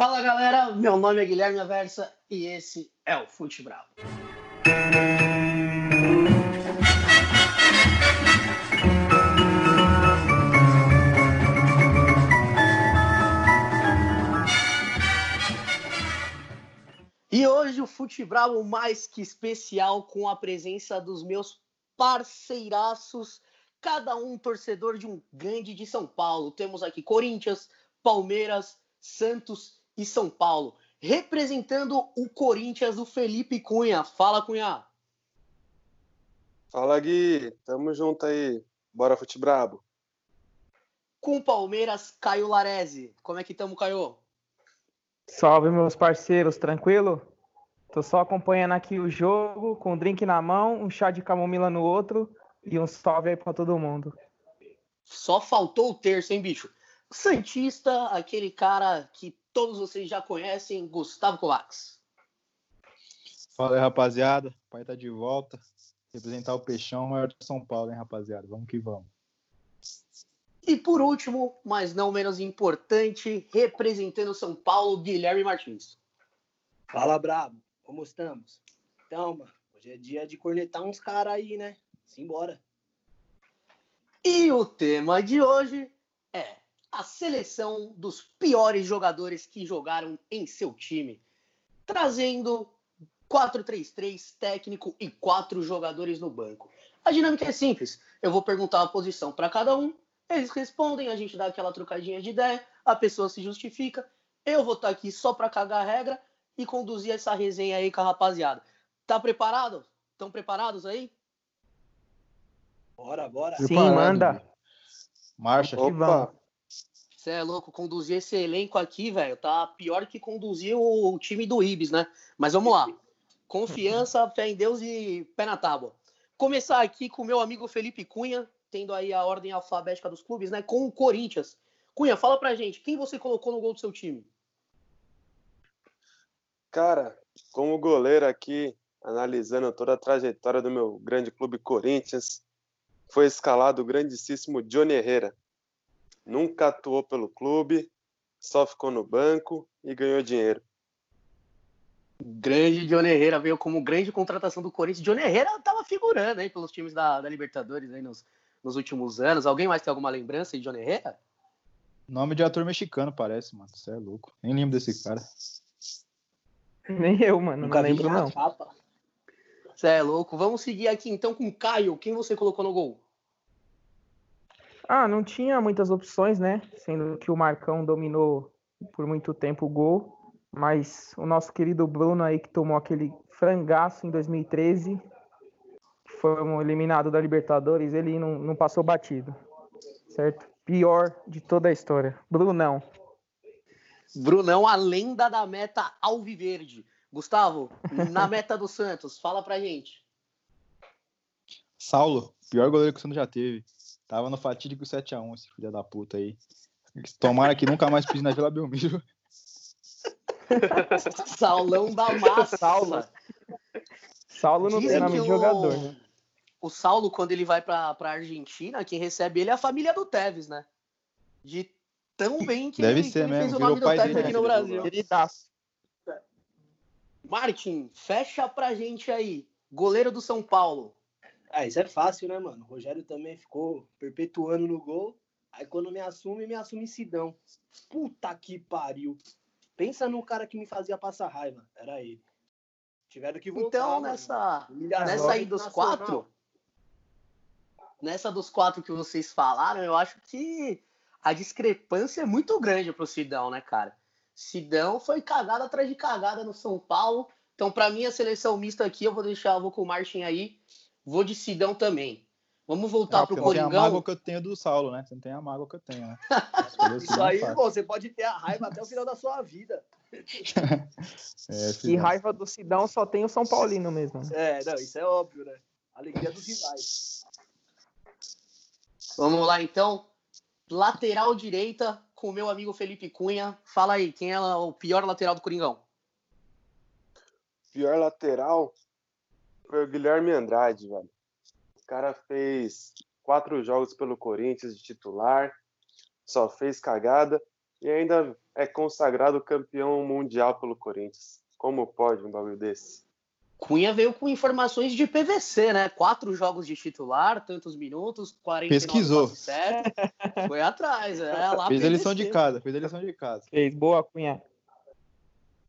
Fala galera, meu nome é Guilherme Aversa e esse é o Fute Bravo. E hoje o Fute Bravo mais que especial com a presença dos meus parceiraços, cada um torcedor de um grande de São Paulo. Temos aqui Corinthians, Palmeiras, Santos e São Paulo. Representando o Corinthians, o Felipe Cunha. Fala, Cunha. Fala, Gui. Tamo junto aí. Bora, Fute Brabo. Com o Palmeiras, Caio Larese. Como é que tamo, Caio? Salve, meus parceiros, tranquilo? Tô só acompanhando aqui o jogo, com um drink na mão, um chá de camomila no outro e um salve aí pra todo mundo. Só faltou o terço, hein, bicho? Santista, aquele cara que todos vocês já conhecem, Gustavo Kovacs. Fala aí, rapaziada. O pai tá de volta. Representar o Peixão, maior de São Paulo, hein, rapaziada? Vamos que vamos. E por último, mas não menos importante, representando São Paulo, Guilherme Martins. Fala, brabo. Como estamos? Então, mano, hoje é dia de cornetar uns caras aí, né? Simbora. E o tema de hoje é a seleção dos piores jogadores que jogaram em seu time, trazendo 4-3-3 técnico e quatro jogadores no banco. A dinâmica é simples. Eu vou perguntar a posição para cada um, eles respondem, a gente dá aquela trocadinha de ideia, a pessoa se justifica. Eu vou estar tá aqui só para cagar a regra e conduzir essa resenha aí com a rapaziada. Tá preparado? Estão preparados aí? Bora, bora. Sim, manda. Marcha. Opa. Você é louco, conduzir esse elenco aqui, velho, tá pior que conduzir o time do Ibis, né? Mas vamos lá. Confiança, fé em Deus e pé na tábua. Começar aqui com o meu amigo Felipe Cunha, tendo aí a ordem alfabética dos clubes, né? Com o Corinthians. Cunha, fala pra gente, quem você colocou no gol do seu time? Cara, como goleiro aqui, analisando toda a trajetória do meu grande clube Corinthians, foi escalado o grandíssimo Johnny Herrera. Nunca atuou pelo clube, só ficou no banco e ganhou dinheiro. Grande Johnny Herrera veio como grande contratação do Corinthians. Johnny Herrera estava figurando aí pelos times da, da Libertadores aí nos, nos últimos anos. Alguém mais tem alguma lembrança de Johnny Herrera? Nome de ator mexicano, parece, mano. Você é louco. Nem lembro desse cara. Nem eu, mano. Nunca não lembro, não. Você é louco. Vamos seguir aqui então com o Caio. Quem você colocou no gol? Ah, não tinha muitas opções, né? Sendo que o Marcão dominou por muito tempo o gol. Mas o nosso querido Bruno aí, que tomou aquele frangaço em 2013, que foi um eliminado da Libertadores, ele não, não passou batido. Certo? Pior de toda a história. Brunão. Brunão, a lenda da meta Alviverde. Gustavo, na meta do Santos, fala pra gente. Saulo, pior goleiro que o Santos já teve. Tava no fatídico 7x1, esse filho da puta aí. Tomara que nunca mais pise na Vila Belmiro. Saulão da massa. Saulo. Saulo não Dizem tem nome que de jogador, né? O Saulo, quando ele vai pra, pra Argentina, quem recebe ele é a família do Tevez, né? De tão bem que, Deve ele, que ser ele mesmo, fez o virou nome do Tevez aqui né, no Brasil. Queridaço. Martin, fecha pra gente aí. Goleiro do São Paulo. Ah, isso é fácil, né, mano? O Rogério também ficou perpetuando no gol. Aí quando me assume, me assume Sidão. Puta que pariu. Pensa no cara que me fazia passar raiva. Era ele. Tiveram que voltar. Então, nessa, nessa aí dos internacional. quatro, nessa dos quatro que vocês falaram, eu acho que a discrepância é muito grande pro Sidão, né, cara? Sidão foi cagada atrás de cagada no São Paulo. Então, pra mim, a seleção mista aqui, eu vou deixar, eu vou com o Martin aí. Vou de Sidão também. Vamos voltar Ah, pro você não tem a Coringão. mágoa que eu tenho do Saulo, né? Você não tem a mágoa que eu tenho, né? Isso aí, pô, você pode ter a raiva até o final da sua vida. É, E raiva do Sidão só tem o São Paulino mesmo. né? É, não, isso é óbvio, né? Alegria dos rivais. Vamos lá, então. Lateral direita com o meu amigo Felipe Cunha. Fala aí, quem é o pior lateral do Coringão? Pior lateral foi o Guilherme Andrade, velho. O cara fez quatro jogos pelo Corinthians de titular, só fez cagada e ainda é consagrado campeão mundial pelo Corinthians. Como pode um bagulho desse? Cunha veio com informações de PVC, né? Quatro jogos de titular, tantos minutos, 49 Pesquisou. Certo. Foi atrás, é lá Fez a PVC. lição de casa, fez a lição de casa. Fez boa, Cunha.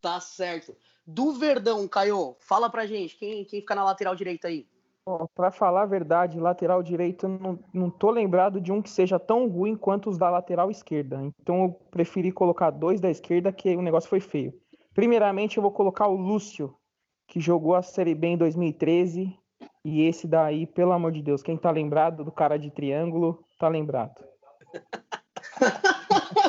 Tá certo. Do Verdão, Caio, fala pra gente, quem, quem fica na lateral direita aí? Bom, Pra falar a verdade, lateral direito, eu não, não tô lembrado de um que seja tão ruim quanto os da lateral esquerda. Então eu preferi colocar dois da esquerda, que o negócio foi feio. Primeiramente, eu vou colocar o Lúcio, que jogou a Série B em 2013. E esse daí, pelo amor de Deus, quem tá lembrado do cara de triângulo, tá lembrado.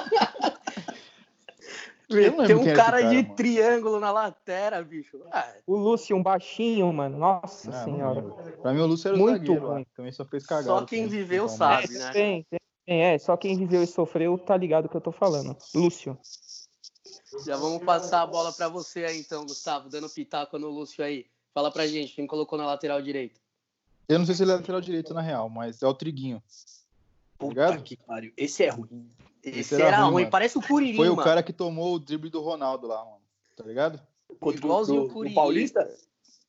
Tem quem um era cara, de mano. triângulo na lateral, bicho. Ah, O Lúcio, um baixinho, mano. Nossa Ah, senhora. Pra mim, o Lúcio era o Muito zagueiro ruim. Também só fez cagada. Só quem com- viveu sabe. Né? Tem, tem, é, só quem viveu e sofreu tá ligado que eu tô falando. Lúcio. já vamos passar a bola pra você aí, então, Gustavo, dando pitaco no Lúcio aí. Fala pra gente, quem colocou na lateral direita? Eu não sei se ele é lateral direito, na real, mas é o Triguinho. Puta ligado? que pariu. Esse é ruim. Esse, era era, ruim, parece o Curirim, Foi o mano. cara que tomou o drible do Ronaldo lá, mano. Tá ligado? Contra o- Igualzinho o Curirim. Paulista?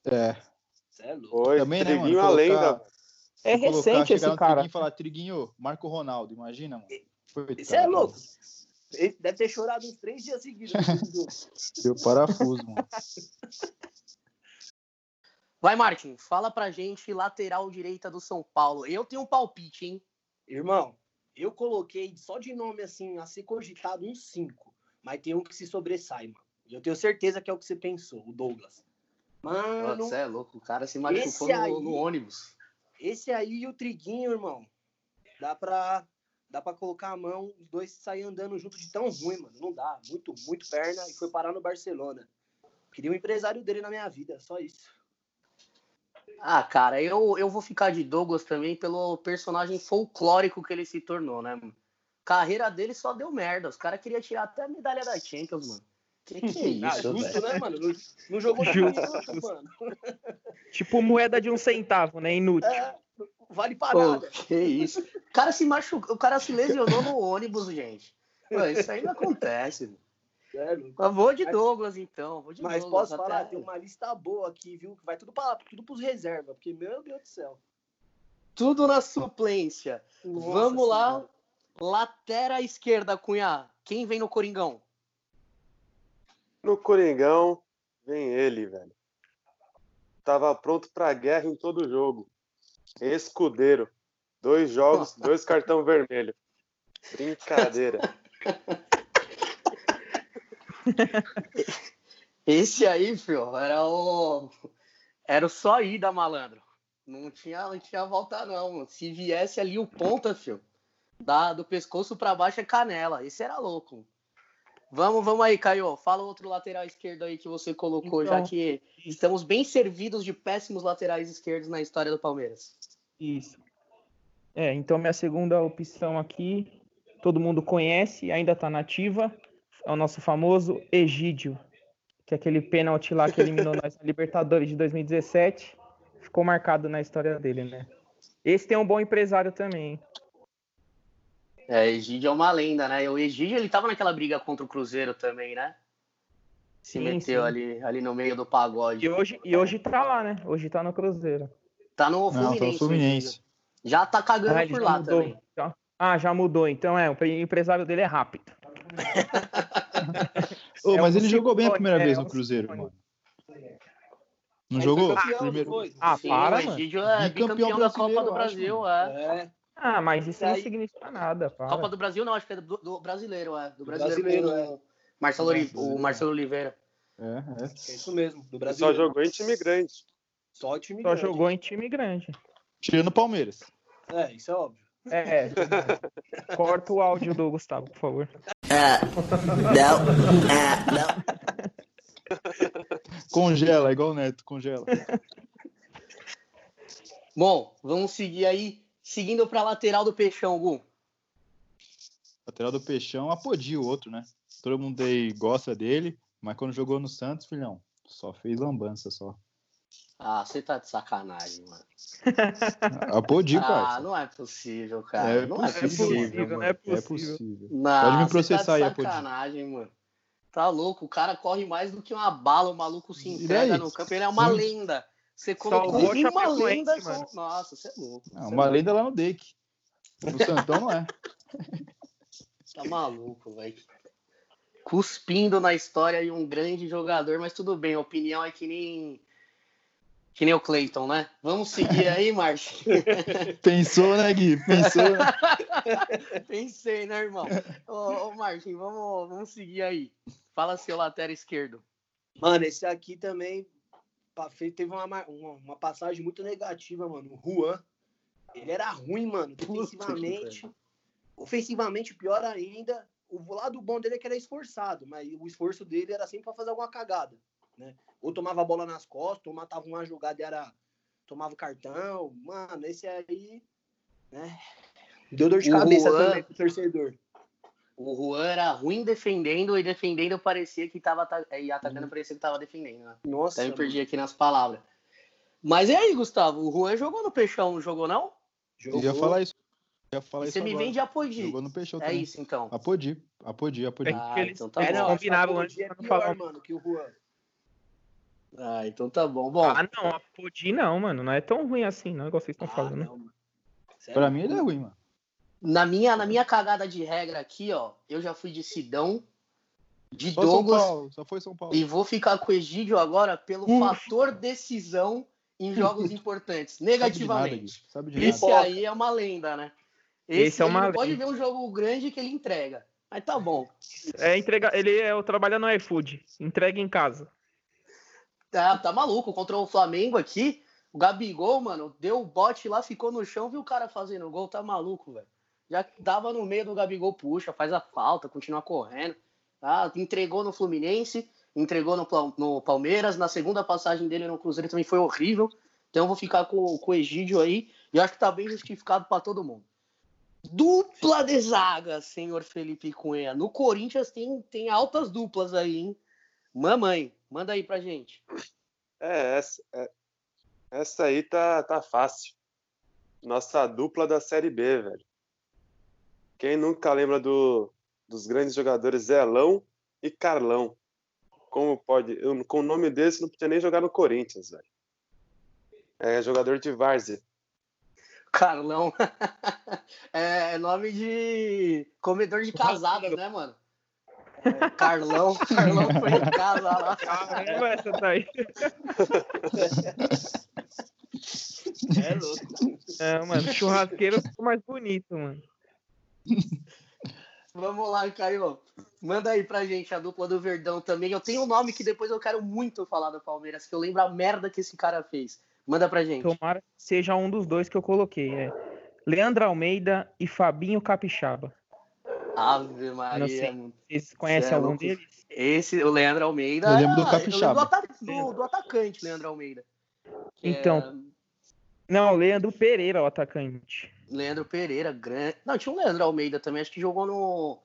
É. Cê é louco. Foi, Também, né, Triguinho mano? a lenda. Colocar- É Colocar, recente esse cara. Triguinho e falar, Triguinho, Marco Ronaldo, imagina, mano. Esse é louco. Ele deve ter chorado uns três dias seguidos. Deu parafuso, mano. Vai, Martin, fala pra gente lateral direita do São Paulo. Eu tenho um palpite, hein? Irmão, eu coloquei só de nome assim, a ser cogitado uns cinco. Mas tem um que se sobressai, mano. E eu tenho certeza que é o que você pensou, o Douglas. Mano, Você é louco, o cara se machucou no, aí- no ônibus. esse aí e o Triguinho, irmão. Dá pra, dá pra colocar a mão, os dois saírem andando junto de tão ruim, mano. Não dá. Muito, muito perna e foi parar no Barcelona. Queria um empresário dele na minha vida, só isso. Ah, cara, eu, eu vou ficar de Douglas também pelo personagem folclórico que ele se tornou, né? mano? Carreira dele só deu merda. Os caras queriam tirar até a medalha da Champions, mano. Que que é Ah, isso, justo, velho? né, mano? Não, não jogou nenhum minuto, mano. Tipo moeda de um centavo, né? Inútil. É, vale pra Pô, nada. que isso? O cara se machucou, o cara se lesionou no ônibus, gente. Pô, isso aí não acontece. mano. Sério. Mas vou de Douglas, então. Vou de Mas Douglas, posso falar, até- tem uma lista boa aqui, viu? Que vai tudo, pra, tudo pros reservas, porque, meu Deus do céu. Tudo na suplência. Nossa Vamos lá. Senhora. Lateral esquerda, Cunha. Quem vem no Coringão? No Coringão, vem ele, velho. Tava pronto pra guerra em todo jogo. Escudeiro. Dois jogos, dois cartão vermelho. Brincadeira. Esse aí, filho, era o. Era o só ida, malandro. Não tinha, não tinha volta, não. Se viesse ali o ponta, filho, da, do pescoço pra baixo é canela. Esse era louco. Vamos, vamos aí, Caio. Fala outro lateral esquerdo aí que você colocou, já Então. que estamos bem servidos de péssimos laterais esquerdos na história do Palmeiras. Isso. É, então minha segunda opção aqui, todo mundo conhece, ainda tá nativa, é o nosso famoso Egídio, que é aquele pênalti lá que eliminou nós na Libertadores de 2017, ficou marcado na história dele, né? Esse tem um bom empresário também, hein? É, Egídio é uma lenda, né? O Egídio, ele tava naquela briga contra o Cruzeiro também, né? Se Sim, meteu sim. ali, ali no meio do pagode. E hoje, e hoje tá lá, né? Hoje tá no Cruzeiro. Tá no Não, tá Fluminense. no Fluminense. Já tá cagando Ah, por lá mudou. também. Ah, já mudou. Então é, o empresário dele é rápido. É mas ele jogou bem a primeira é, vez é no Cruzeiro, mano. Não Aí jogou? campeão, Primeiro... foi? Ah, Sim, para, o mano. É Bicampeão bicampeão da Copa do eu acho, Brasil, é. É, Ah, mas isso E não aí- significa nada, para. Copa do Brasil não, acho que é do, do brasileiro, é. Do brasileiro, brasileiro, o Marcelo, o Marcelo Oliveira. É, é. é isso mesmo. Do Brasil. só jogou em time grande. Só time Só grande. jogou em time grande. Tirando o Palmeiras. É, isso é óbvio. É. Corta o áudio do Gustavo, por favor. Congela, igual o Neto, congela. Bom, vamos seguir aí, seguindo pra lateral do Peixão, Gu. Lateral do Peixão, apodiu o outro, né? Todo mundo aí gosta dele, mas quando jogou no Santos, filhão, só fez lambança só. Ah, você tá de sacanagem, mano. Apodi, Ah, parça. não é possível, cara. É não possível, é possível, mano. mano. é É possível. possível. Não, Pode me você processar tá aí, de Apodi. sacanagem, mano. Tá louco, o cara corre mais do que uma bala, o maluco se E entrega no campo, ele é uma Sim. lenda. Você colocou uma lenda. mano. Nossa, você é louco. Ah, você é uma louco. lenda lá no Dake. No Santão não é. Tá maluco, velho. Cuspindo na história de um grande jogador, mas tudo bem, a opinião é que nem. Que nem o Clayton, né? Vamos seguir aí, Márcio. Pensou, né, Gui? Pensou? Pensei, né, irmão? Ô, ô Martin, vamos, vamos seguir aí. Fala seu lateral esquerdo. Mano, esse aqui também teve uma, ma- uma, uma passagem muito negativa, mano. O Juan, ele era ruim, mano, defensivamente. Ofensivamente, pior ainda. O lado bom dele é que ele é esforçado, mas o esforço dele era sempre pra fazer alguma cagada, né? Ou tomava a bola nas costas, ou matava uma jogada e era... tomava o cartão. Mano, esse aí, né? Deu dor de O cabeça Juan- também pro torcedor. O Juan era ruim defendendo e defendendo parecia que tava e atacando parecia que tava defendendo, né? Nossa, Até me perdi aqui nas palavras. Mas e aí, Gustavo? O Juan jogou no Peixão, não jogou não? Eu ia falar isso. Eu ia falar isso você me agora. vende Apodi. Jogou no Peixão É também. isso, então. Apodi, Apodi, Apodi. É. Ah, que eles- então tá é, bom. não, combinaram acho que a antes é pior, falar. mano, que o Juan. Ah, então tá bom. Bom, Ah, não, a Podi não, mano. Não é tão ruim assim, não, igual vocês estão Ah, falando. não, mano. Sério? Pra mim ele é ruim, mano. na minha, na minha cagada de regra aqui, ó, eu já fui de Sidão, de Só São Douglas Paulo, só foi São Paulo. e vou ficar com o Egídio agora pelo fator decisão em jogos importantes, Sabe de nada, negativamente. Sabe de Esse nada. aí é uma lenda, né? Esse é ele uma não pode lenda. ver um jogo grande que ele entrega. Mas tá bom. É entregar. Ele é o trabalha no iFood. Entrega em casa. Tá, tá maluco. Contra o Flamengo aqui, o Gabigol, mano, deu o bote lá, ficou no chão, viu o cara fazendo gol, tá maluco, velho. Já dava no meio do Gabigol, puxa, faz a falta, continua correndo. Tá? Entregou no Fluminense, entregou no, no Palmeiras, na segunda passagem dele no Cruzeiro também foi horrível. Então eu vou ficar com, com o Egídio aí, e acho que tá bem justificado pra todo mundo. Dupla de zaga, senhor Felipe Cunha. No Corinthians tem, tem altas duplas aí, hein? Mamãe, manda aí pra gente. É, essa, é- essa aí tá, tá fácil. Nossa dupla da Série B, velho. Quem nunca lembra do, dos grandes jogadores Zelão e Carlão? Como pode? Eu, com o nome desse, não podia nem jogar no Corinthians, velho. É jogador de Várzea. Carlão. é nome de comedor de casadas, né, mano? É, Carlão. Carlão foi em casa lá. Caramba, essa daí. É louco. É, mano, churrasqueiro ficou mais bonito, mano. Vamos lá, Caio. Manda aí pra gente a dupla do Verdão também. Eu tenho um nome que depois eu quero muito falar do Palmeiras, que eu lembro a merda que esse cara fez. Manda pra gente. Tomara que seja um dos dois que eu coloquei. É Leandro Almeida e Fabinho Capixaba. Ave Não Maria. sei. mano. Vocês conhecem Cê é algum deles? Esse, o Leandro Almeida. Eu lembro do ah, Capixaba. Eu lembro do, do- do atacante, Leandro Almeida. Então, é Não, Leandro Pereira, o atacante. Leandro Pereira, grande. Não, tinha um Leandro Almeida também, acho que jogou no.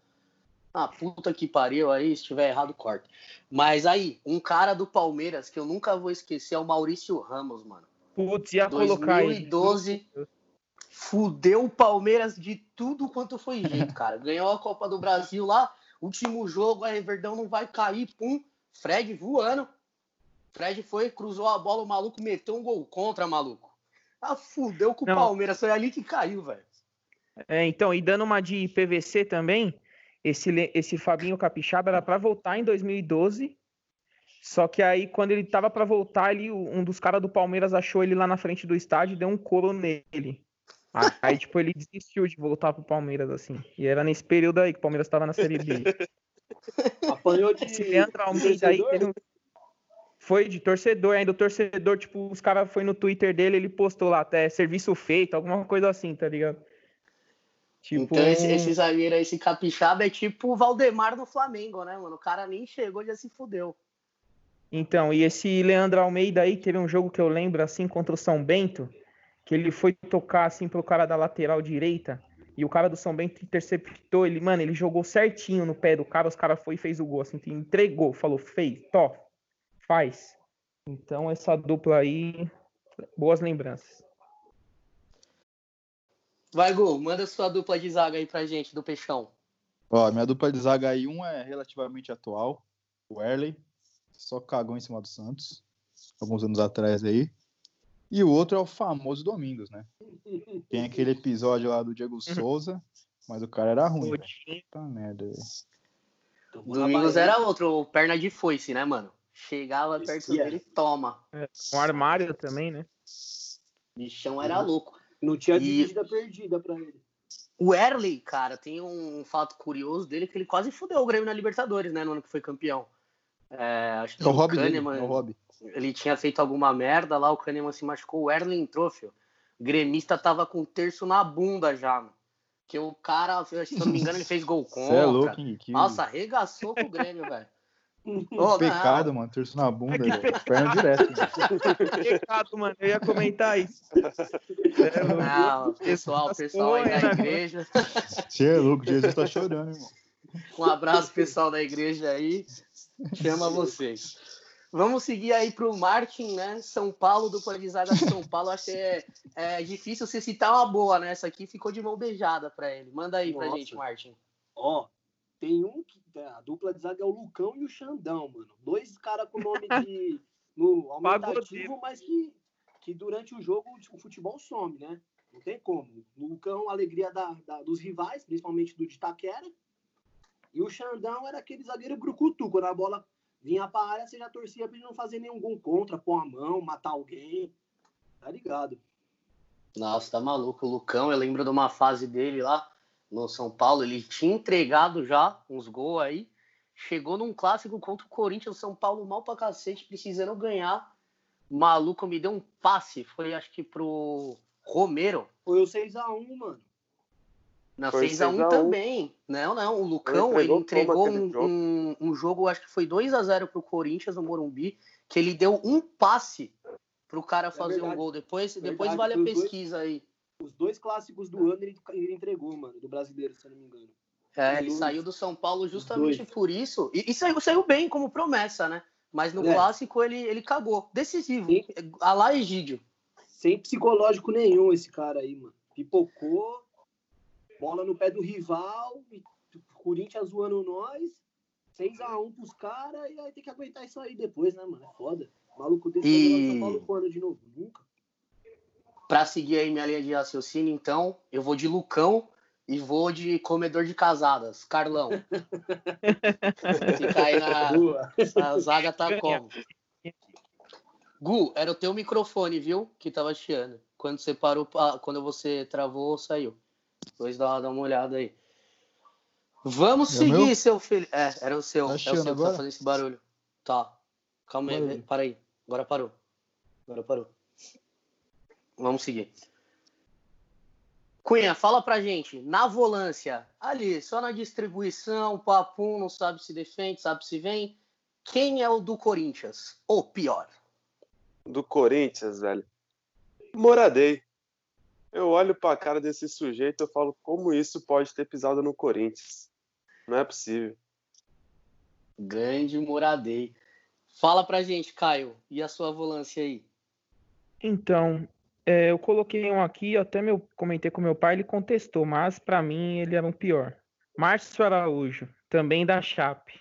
Ah, puta que pariu aí, se tiver errado, corta. Mas aí, um cara do Palmeiras que eu nunca vou esquecer é o Maurício Ramos, mano. Putz, ia colocar ele. 2012, fudeu o Palmeiras de tudo quanto foi jeito, cara. Ganhou a Copa do Brasil lá, último jogo, aí Verdão não vai cair, pum. Fred voando. Fred foi, cruzou a bola, o maluco meteu um gol contra, maluco. Ah, fudeu com o Não. Palmeiras, foi ali que caiu, velho. É, então, e dando uma de PVC também, esse, esse Fabinho Capixaba era pra voltar em 2012. Só que aí, quando ele tava pra voltar, ele, um dos caras do Palmeiras achou ele lá na frente do estádio e deu um couro nele. Aí, tipo, ele desistiu de voltar pro Palmeiras, assim. E era nesse período aí que o Palmeiras tava na Série B. Apanhou de. Esse Leandro Almeida aí teve um- foi de torcedor, ainda o torcedor, tipo, os caras foi no Twitter dele, ele postou lá até serviço feito, alguma coisa assim, tá ligado? Tipo, Então esse, esse zagueiro, aí, esse capixaba é tipo o Valdemar no Flamengo, né, mano? O cara nem chegou, já se fudeu. Então, e esse Leandro Almeida aí, teve um jogo que eu lembro, assim, contra o São Bento, que ele foi tocar, assim, pro cara da lateral direita, e o cara do São Bento interceptou ele, mano, ele jogou certinho no pé do cara, os caras foi e fez o gol, assim, entregou, falou, fez, to, faz. Então, essa dupla aí, boas lembranças. Vai, Gol, manda sua dupla de zaga aí pra gente, do Peixão. Ó, minha dupla de zaga aí, um é relativamente atual, o Erley, só cagou em cima do Santos, alguns anos atrás aí. E o outro é o famoso Domingos, né? Tem aquele episódio lá do Diego Souza, mas o cara era ruim. Puta merda, velho. Na Domingos era outro, o perna de foice, né, mano? Chegava perto Descia. dele, toma. Um armário também, né? Bichão era louco. Não tinha E- dividida perdida pra ele. O Erley, cara, tem um fato curioso dele que ele quase fudeu o Grêmio na Libertadores, né, no ano que foi campeão. É, acho que É o hobby dele, Kahneman, é o hobby. Ele tinha feito alguma merda lá, o Kahneman se machucou, o Erley entrou, filho. O gremista tava com o terço na bunda já, mano. Que o cara, se eu não me engano, ele fez gol Você contra. é louco, hein? Que Nossa, arregaçou com o Grêmio, velho. Ô, pecado, mano. Terço na bunda, velho. Perna direto. mano. Pecado, mano. Eu ia comentar isso. É, não, pessoal, pessoal aí da igreja. Você é louco, Jesus tá chorando, irmão. Um abraço, pessoal da igreja aí. Chama vocês. Vamos seguir aí pro Martin, né? São Paulo, dupla de zaga São Paulo. Acho que é, é difícil você citar uma boa, né? Essa aqui ficou de mão beijada pra ele. Manda aí Nossa. gente, Martin. Ó, tem um que a dupla de zaga é o Lucão e o Xandão, mano. Dois caras com nome de no aumentativo, mas que, que durante o jogo o futebol some, né? Não tem como. O Lucão, a alegria da, da- dos rivais, principalmente do de Itaquera. E o Xandão era aquele zagueiro brucutu. Quando a bola vinha pra área, você já torcia pra ele não fazer nenhum gol contra, pôr a mão, matar alguém. Tá ligado? Nossa, tá maluco. O Lucão, eu lembro de uma fase dele lá no São Paulo. Ele tinha entregado já uns gols aí. Chegou num clássico contra o Corinthians, São Paulo mal pra cacete, precisando ganhar. Maluco me deu um passe. Foi, acho que pro Romero. Foi o 6x1, mano. Na Foi 6x1 6 a 1. também. Não, não. O Lucão, ele entregou entregou como aquele um, jogo? um, um jogo, acho que foi 2x0 pro Corinthians no Morumbi, que ele deu um passe pro cara fazer um verdade. gol. Depois, depois Verdade, vale a os dois. pesquisa aí. Os dois clássicos do ano ele, ele entregou, mano, do brasileiro, se eu não me engano. É, Os ele dois. saiu do São Paulo justamente por isso. E, e saiu, saiu bem como promessa, né? Mas no É. clássico ele, ele cagou. Decisivo. Sim. A lá Egídio. Sem psicológico nenhum esse cara aí, mano. Pipocou, bola no pé do rival, e o Corinthians zoando nós, 6x1 pros caras, e aí tem que aguentar isso aí depois, né, mano? É foda. Maluco desse E- São Paulo de novo? Nunca. Pra seguir aí minha linha de raciocínio, então, eu vou de Lucão e vou de comedor de casadas. Carlão. Fica aí na. Boa. A zaga tá como? Gu, era o teu microfone, viu? Que tava chiando. Quando você parou, pa- quando você travou, saiu. Depois dá uma, dá uma olhada aí. Vamos É seguir, meu? seu filho. É, era o seu. Tá é o seu que tá agora? fazendo esse barulho. Tá. Calma aí, para aí. Agora parou. Agora parou. Vamos seguir. Cunha, fala pra gente, na volância, ali, só na distribuição, papum, não sabe se defende, sabe se vem. Quem é o do Corinthians? Ou pior? do Corinthians, velho. Moradei. Eu olho pra cara desse sujeito e eu falo, como isso pode ter pisado no Corinthians? Não é possível. Grande Moradei. Fala pra gente, Caio, e a sua volância aí? Então, é, eu coloquei um aqui, até meu, comentei com meu pai, ele contestou, mas pra mim ele era um pior. Márcio Araújo, também da Chape.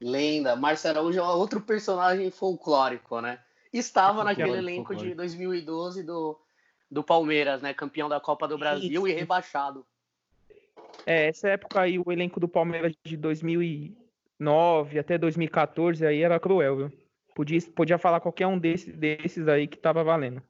Lenda, Márcio Araújo é outro personagem folclórico, né? Estava naquele Folclórico, elenco de folclórico. 2012 do, do Palmeiras, né? Campeão da Copa do Brasil e rebaixado. É, essa época aí, o elenco do Palmeiras de 2009 até 2014 aí era cruel, viu? Podia, podia falar qualquer um desses, desses aí que tava valendo.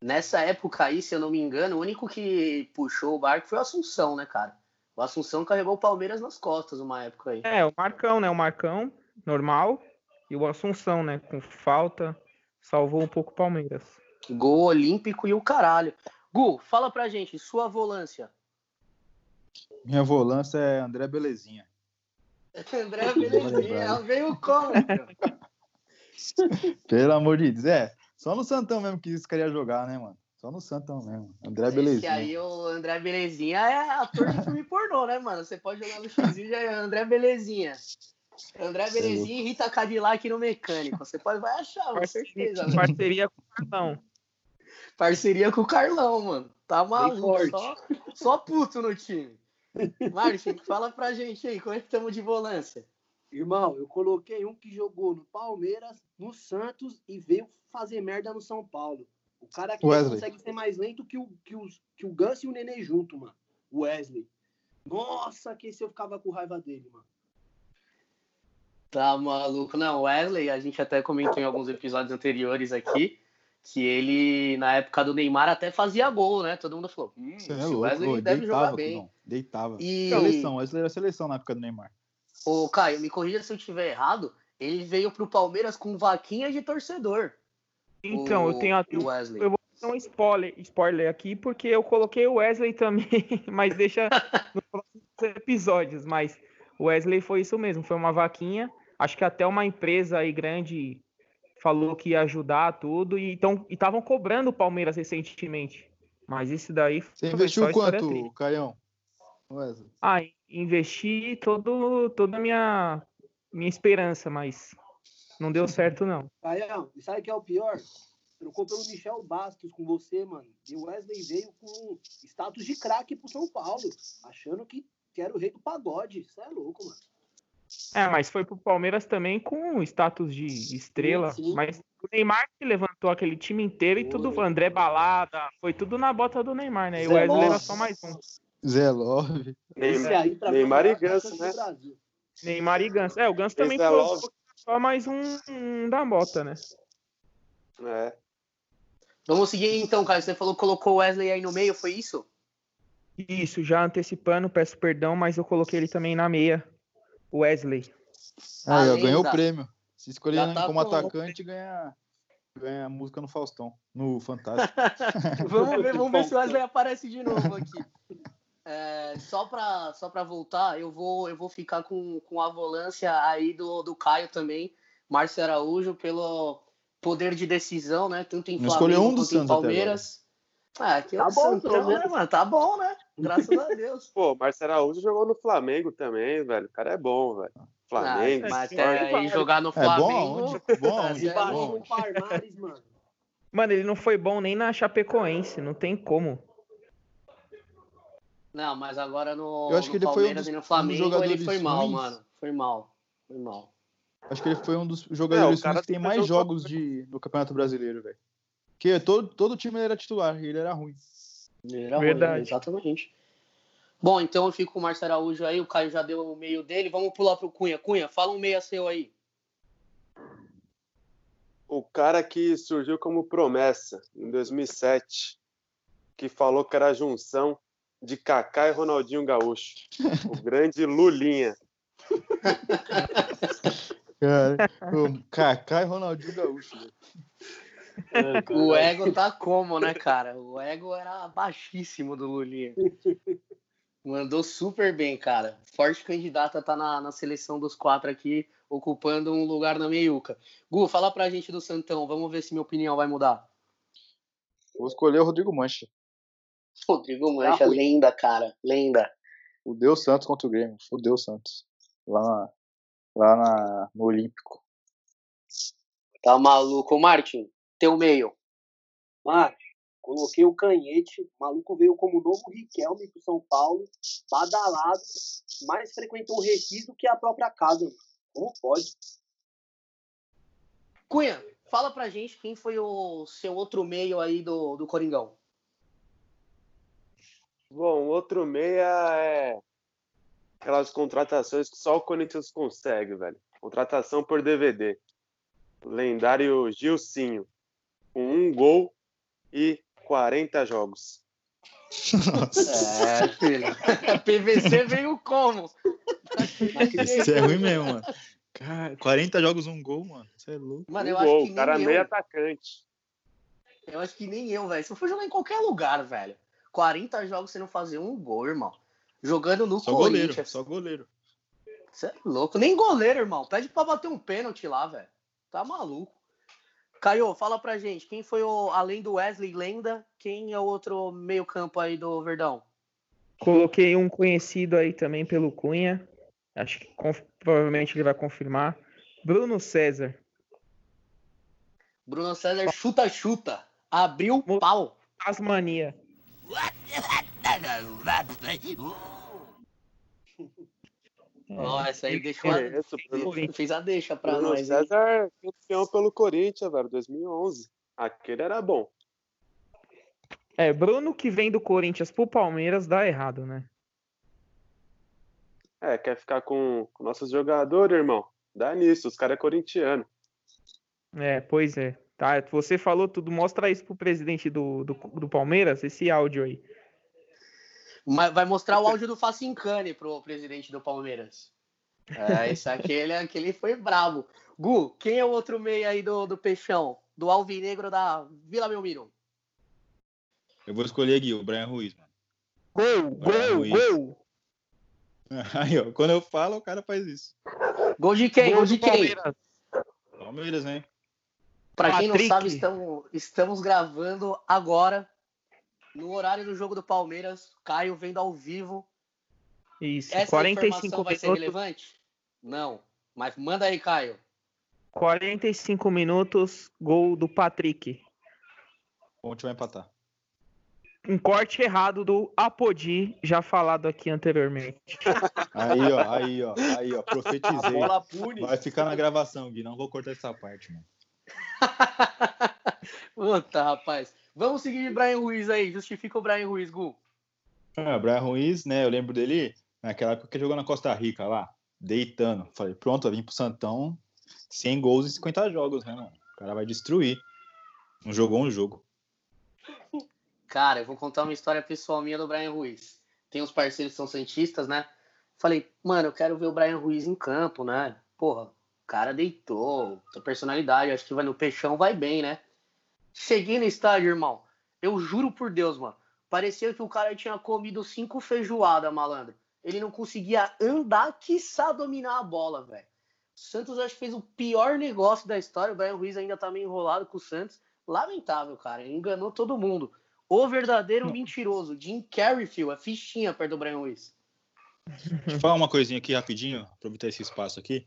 Nessa época aí, se eu não me engano, o único que puxou o barco foi o Assunção, né, cara? O Assunção carregou o Palmeiras nas costas uma época aí. É, o Marcão, né? O Marcão, normal. E o Assunção, né? Com falta, salvou um pouco o Palmeiras. Gol olímpico e o caralho. Gu, fala pra gente, sua volância. Minha volância é André Belezinha. André Belezinha, veio como? Pelo amor de Deus. É, só no Santão mesmo que isso queria jogar, né, mano? Só no Santão mesmo. André Esse Belezinha. aí, o André Belezinha, é ator de filme pornô, né, mano? Você pode jogar no X já é André Belezinha. André Berezinha e Rita Cadillac no mecânico. Você pode vai achar, com certeza. Parceria com o Carlão. Parceria com o Carlão, mano. Tá maluco. forte. Só, só puto no time. Márcio, fala pra gente aí, como é que estamos de volância? Irmão, eu coloquei um que jogou no Palmeiras, no Santos e veio fazer merda no São Paulo. O cara que Wesley. consegue ser mais lento que o, que, o, que o Gans e o Nenê junto, mano. O Wesley. Nossa, que esse eu ficava com raiva dele, mano. Tá maluco. Não, Wesley, a gente até comentou em alguns episódios anteriores aqui que ele, na época do Neymar, até fazia gol, né? Todo mundo falou, hum, Você é louco, Wesley deve deitava, jogar bem. Cudão, Deitava. E, Seleção, Wesley era seleção na época do Neymar. ô, Caio, me corrija se eu estiver errado, ele veio pro Palmeiras com vaquinha de torcedor. Então, o- eu tenho a- o Wesley. eu vou dar um spoiler, spoiler aqui, porque eu coloquei o Wesley também, mas deixa nos próximos episódios. Mas o Wesley foi isso mesmo, foi uma vaquinha. Acho que até uma empresa aí grande falou que ia ajudar tudo e estavam cobrando o Palmeiras recentemente. Mas isso daí Você investiu quanto, triste. Caião? Wesley. Ah, investi todo, toda a minha, minha esperança, mas não deu certo não. Caião, e sabe o que é o pior? Trocou pelo Michel Bastos com você, mano. E o Wesley veio com status de craque pro São Paulo, achando que, que era o rei do pagode. Isso é louco, mano. É, mas foi pro Palmeiras também com status de estrela. Sim, sim. Mas o Neymar que levantou aquele time inteiro e tudo, Foi. André Balada, foi tudo na bota do Neymar, né? E o Wesley era só mais um. Zé Love. Neymar, Esse aí, pra mim, Neymar é o e Ganso, né? Neymar e Ganso. É, o Ganso também Zé foi Love. só mais um, um da bota, né? É. Vamos seguir então, Caio. Você falou que colocou o Wesley aí no meio, foi isso? Isso, já antecipando, peço perdão, mas eu coloquei ele também na meia. Wesley. Aí, ó, Além ganhou da- o prêmio. Se escolher ele tá como com- atacante, ganha, ganha música no Faustão. No Fantástico. vamos ver, vamos ver se o Wesley aparece de novo aqui. É, só para só pra voltar, eu vou, eu vou ficar com, com a volância aí do, do Caio também, Márcio Araújo, pelo poder de decisão, né? Tanto em Não Flamengo um do quanto em Palmeiras. Ah, aqui é Tá o bom, Santão, né, menos. mano? Tá bom, né? Graças a Deus. Pô, Marcelo Araújo jogou no Flamengo também, velho. O cara é bom, velho. Flamengo, Ah, mas sim, até jogar no É bom Flamengo. aonde? Bom aonde? É bom. Parmares, mano. Mano, ele não foi bom nem na Chapecoense, não tem como. Não, mas agora no, Eu acho no que ele foi um Palmeiras dos- e no um Flamengo ele jogadores foi mal, ruins. mano. Foi mal. Foi mal. Acho que ele foi um dos jogadores É, cara ruins que tem mais um jogos de, no Campeonato Brasileiro, velho. Porque todo, todo time ele era titular e ele era ruim. Era Verdade. exatamente. Bom, então eu fico com o Márcio Araújo aí, o Caio já deu o meio dele. Vamos pular pro Cunha. Cunha, fala um meia seu aí. o cara que surgiu como promessa em 2007, que falou que era a junção de Kaká e Ronaldinho Gaúcho. o grande Lulinha. Cara, o Kaká e Ronaldinho Gaúcho, velho. O ego tá como, né, cara? O ego era baixíssimo do Lulinha. Mandou super bem, cara. Forte candidata tá na, na seleção dos quatro aqui, ocupando um lugar na meiuca. Gu, fala pra gente do Santão. Vamos ver se minha opinião vai mudar. Vou escolher o Rodrigo Mancha. Rodrigo Mancha, ruim. lenda, cara. Lenda. Fudeu o Santos contra o Grêmio. Fudeu o Santos. Lá, na, lá na, no Olímpico. Tá maluco. Martin, teu meio. Mano, coloquei o Canhete, o maluco veio como novo Riquelme pro São Paulo, badalado, mais frequentou o refis do que a própria casa, mano. Como pode? Cunha, fala pra gente quem foi o seu outro meio aí do, do Coringão. Bom, outro meia é aquelas contratações que só o Corinthians consegue, velho. Contratação por DVD. O lendário Gilcinho, com um gol e 40 jogos. É, filho. PVC veio como? Isso é ruim mesmo, mano. Cara, 40 jogos, um gol, mano. Você é louco. Mano, um eu gol, acho que o nem cara eu. meio atacante. Eu acho que nem eu, velho. Se eu for jogar em qualquer lugar, velho. 40 jogos sem não fazer um gol, irmão. Jogando no Só goleiro, Corinthians. só goleiro. Você é louco. Nem goleiro, irmão. Pede pra bater um pênalti lá, velho. Tá maluco. Caio, fala pra gente. Quem foi o, além do Wesley Lenda, quem é o outro meio campo aí do Verdão? Coloquei um conhecido aí também pelo Cunha, Acho que provavelmente ele vai confirmar. Bruno César. Bruno César chuta, chuta. Abriu o pau. Tasmania. É, Ó, essa aí deixou a... É fez, fez a deixa pra Bruno nós. hein? César campeão pelo Corinthians, velho, 2011. Aquele era bom. É, Bruno que vem do Corinthians pro Palmeiras dá errado, né? É, quer ficar com, com nossos jogadores, irmão? Dá nisso, os caras é corintiano. É, pois é. Tá, você falou tudo, mostra isso pro presidente do, do, do Palmeiras, esse áudio aí. Vai mostrar o áudio do Facincani pro presidente do Palmeiras. É, esse aquele, aquele foi brabo. Gu, quem é o outro meio aí do, do Peixão? Do Alvinegro da Vila Belmiro? Eu vou escolher aqui o Brian Ruiz, mano. Gol, Brian Ruiz. gol! Aí, ó, quando eu falo, o cara faz isso. Gol de quem? Gol, de do quem? Palmeiras. Palmeiras, né? Pra quem não Patrick. sabe, estamos, estamos gravando agora, no horário do jogo do Palmeiras. Caio vendo ao vivo. Isso, Essa 45 informação vai ser minutos. relevante? Não. Mas manda aí, Caio. 45 minutos, gol do Patrick. Ponte vai empatar. Um corte errado do Apodi, já falado aqui anteriormente. Aí, ó, aí, ó, aí, ó, A profetizei. bola pune. Vai ficar na gravação, Gui. Não vou cortar essa parte, mano. Puta, rapaz. Vamos seguir Brian Ruiz aí. Justifica o Brian Ruiz, Gu. Ah, Brian Ruiz, né? Eu lembro dele naquela época que jogou na Costa Rica lá, deitando. Falei, pronto, vai vir pro Santão 100 gols em 50 jogos, né, mano? O cara vai destruir. Não jogou um jogo. Cara, eu vou contar uma história pessoal minha do Brian Ruiz. Tem uns parceiros que são santistas, né? Falei, mano, eu quero ver o Brian Ruiz em campo, né? Porra, o cara deitou, sua personalidade, acho que vai no peixão, vai bem, né? Cheguei no estádio, irmão. Eu juro por Deus, mano. Parecia que o cara tinha comido cinco feijoadas, malandro. Ele não conseguia andar, quiçá dominar a bola, velho. O Santos acho que fez o pior negócio da história. O Brian Ruiz ainda tá meio enrolado com o Santos. Lamentável, cara. Ele enganou todo mundo. O verdadeiro mentiroso. Jim Carreyfield, a fichinha perto do Brian Ruiz. Deixa eu falar uma coisinha aqui rapidinho, aproveitar esse espaço aqui.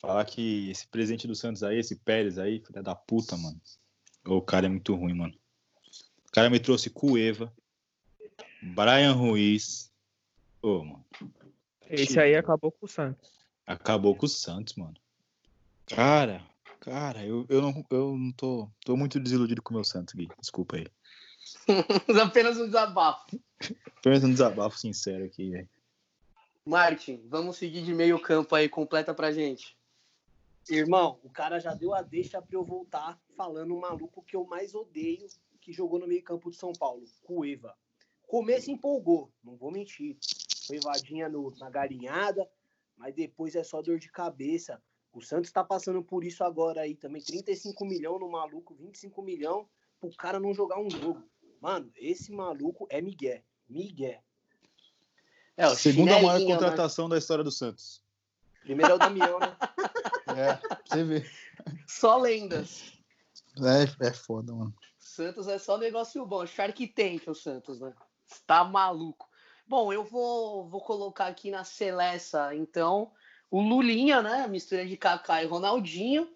Falar que esse presidente do Santos aí, esse Pérez aí, filha da puta, mano. O cara é muito ruim, mano. O cara me trouxe Cueva, Brian Ruiz. Ô, mano. Esse aí acabou com o Santos. Acabou com o Santos, mano. Cara, cara, eu, eu, não, eu não tô, tô muito desiludido com o meu Santos, Gui. Desculpa aí. Apenas um desabafo. Apenas um desabafo sincero aqui, velho. Martin, vamos seguir de meio campo aí, completa pra gente. Irmão, o cara já deu a deixa pra eu voltar falando o maluco que eu mais odeio que jogou no meio campo de São Paulo, Cueva. Começo empolgou, não vou mentir. Foi evadinha no, na galinhada, mas depois é só dor de cabeça. O Santos tá passando por isso agora aí também. 35 milhões no maluco, 25 milhões pro cara não jogar um jogo. Mano, esse maluco é Miguel. Miguel. É, Segunda maior né? contratação da história do Santos. Primeiro é o Damião, né? É, você ver. Só lendas. É, é foda, mano. Santos é só negócio bom. Shark Tank o Santos, né? Tá maluco. Bom, eu vou, vou colocar aqui na Celesta, então, o Lulinha, né? Mistura de Kaká e Ronaldinho.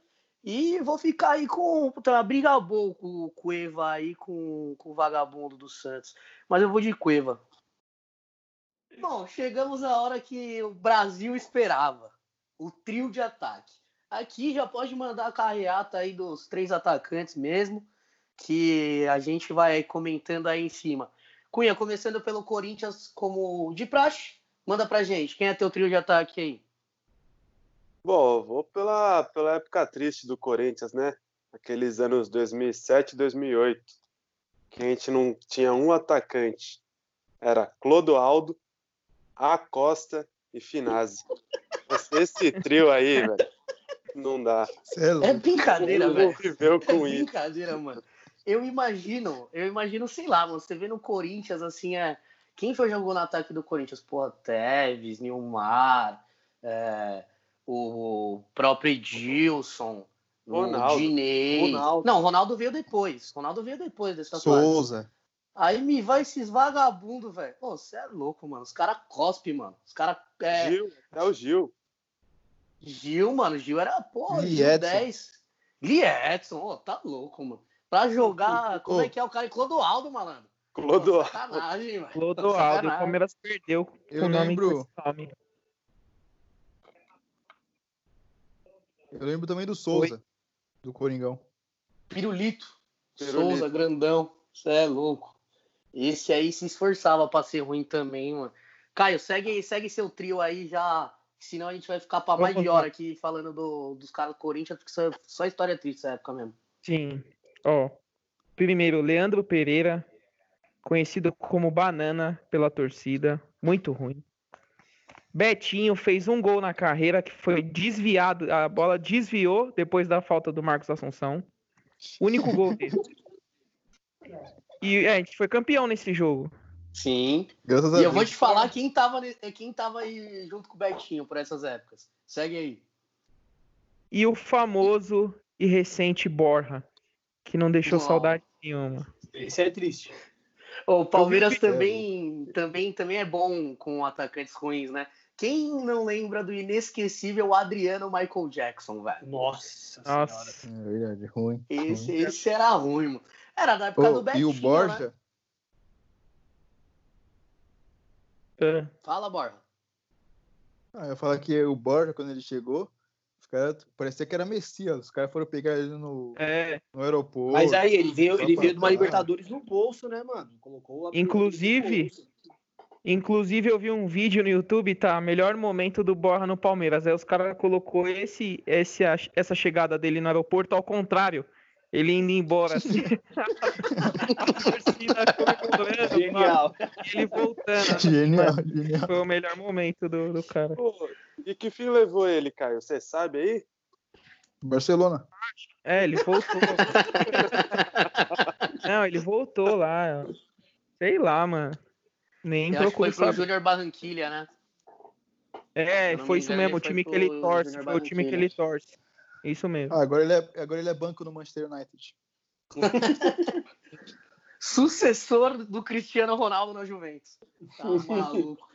E vou ficar aí com uma briga boa com o Cueva aí, com, com o vagabundo do Santos. Mas eu vou de Cueva. Bom, chegamos à hora que o Brasil esperava. O trio de ataque. Aqui já pode mandar a carreata aí dos três atacantes mesmo que a gente vai comentando aí em cima. Cunha, começando pelo Corinthians como de praxe, manda pra gente. Quem é teu trio de ataque aí? Bom, vou pela, pela época triste do Corinthians, né? Aqueles anos 2007 2008, que a gente não tinha um atacante. Era Clodoaldo, Acosta e Finazzi. Esse trio aí, velho, não dá. É É brincadeira, velho. viveu É com isso. brincadeira, mano. Eu imagino, eu imagino, sei lá, mano, você vê no Corinthians, assim, é... Quem foi jogou no ataque do Corinthians? Pô, Tevez, Nilmar, é, o próprio Edilson, Ronaldo. o Dinei. Ronaldo. Não, Ronaldo veio depois. Ronaldo veio depois dessa fase. Souza. Aí me vai esses vagabundos, velho. Pô, você é louco, mano. Os caras cospem, mano. Os caras. É... Gil, é o Gil. Gil, mano. Gil era, pô, Lee Gil Edson. 10. Lee Edson, ô, tá louco, mano. Pra jogar, como é que é o cara? Clodoaldo, malandro. Clodoaldo. Sacanagem, velho. Clodoaldo, o. Palmeiras perdeu Eu com o nome lembro- nome. Eu lembro também do Souza, do Coringão. Pirulito. Pirulito. Souza, grandão. Você é louco. Esse aí se esforçava pra ser ruim também, mano. Caio, segue, segue seu trio aí já. Senão a gente vai ficar pra mais de hora aqui falando do- dos caras do Corinthians, porque só, só história triste essa época mesmo. Sim. Ó, primeiro, Leandro Pereira, conhecido como Banana pela torcida, muito ruim. Betinho fez um gol na carreira que foi desviado, a bola desviou depois da falta do Marcos Assunção. Único gol dele. E é, a gente foi campeão nesse jogo. Sim. Graças E eu vou te falar quem tava, quem tava aí junto com o Betinho por essas épocas. Segue aí. E o famoso e recente Borja, que não deixou Uau. saudade nenhuma. Esse é triste. O Palmeiras também, também, também é bom com atacantes ruins, né? Quem não lembra do inesquecível Adriano Michael Jackson, velho? Nossa, Nossa. senhora. É verdade, ruim. Esse, ruim. esse era ruim, mano. Era da época Ô, do Betinho, e o Borja, né? É. Fala, Borja. ah, eu ia falar que o Borja, quando ele chegou, os caras parecia que era Messias. Os caras foram pegar ele no, É, no aeroporto. Mas aí, ele veio, ele veio de uma. Libertadores no bolso, né, mano? Colocou a Inclusive-. Inclusive, eu vi um vídeo no YouTube, tá? Melhor momento do Borja no Palmeiras. Aí os caras colocou esse, esse, essa chegada dele no aeroporto ao contrário. Ele indo embora, assim. a torcida comemorando, Genial. e ele voltando. Genial, genial. Foi o melhor momento do, do cara. Pô, e que fim levou ele, Caio? Você sabe aí? Barcelona. É, ele voltou. Não, ele voltou lá. Sei lá, mano. Nem Eu que foi pro. Júnior Barranquilha, né? É, foi isso mesmo, o time que ele torce. Foi o time que ele torce. Isso mesmo. Ah, agora ele, é, agora ele é banco no Manchester United. Sucessor do Cristiano Ronaldo na Juventus. Tá maluco.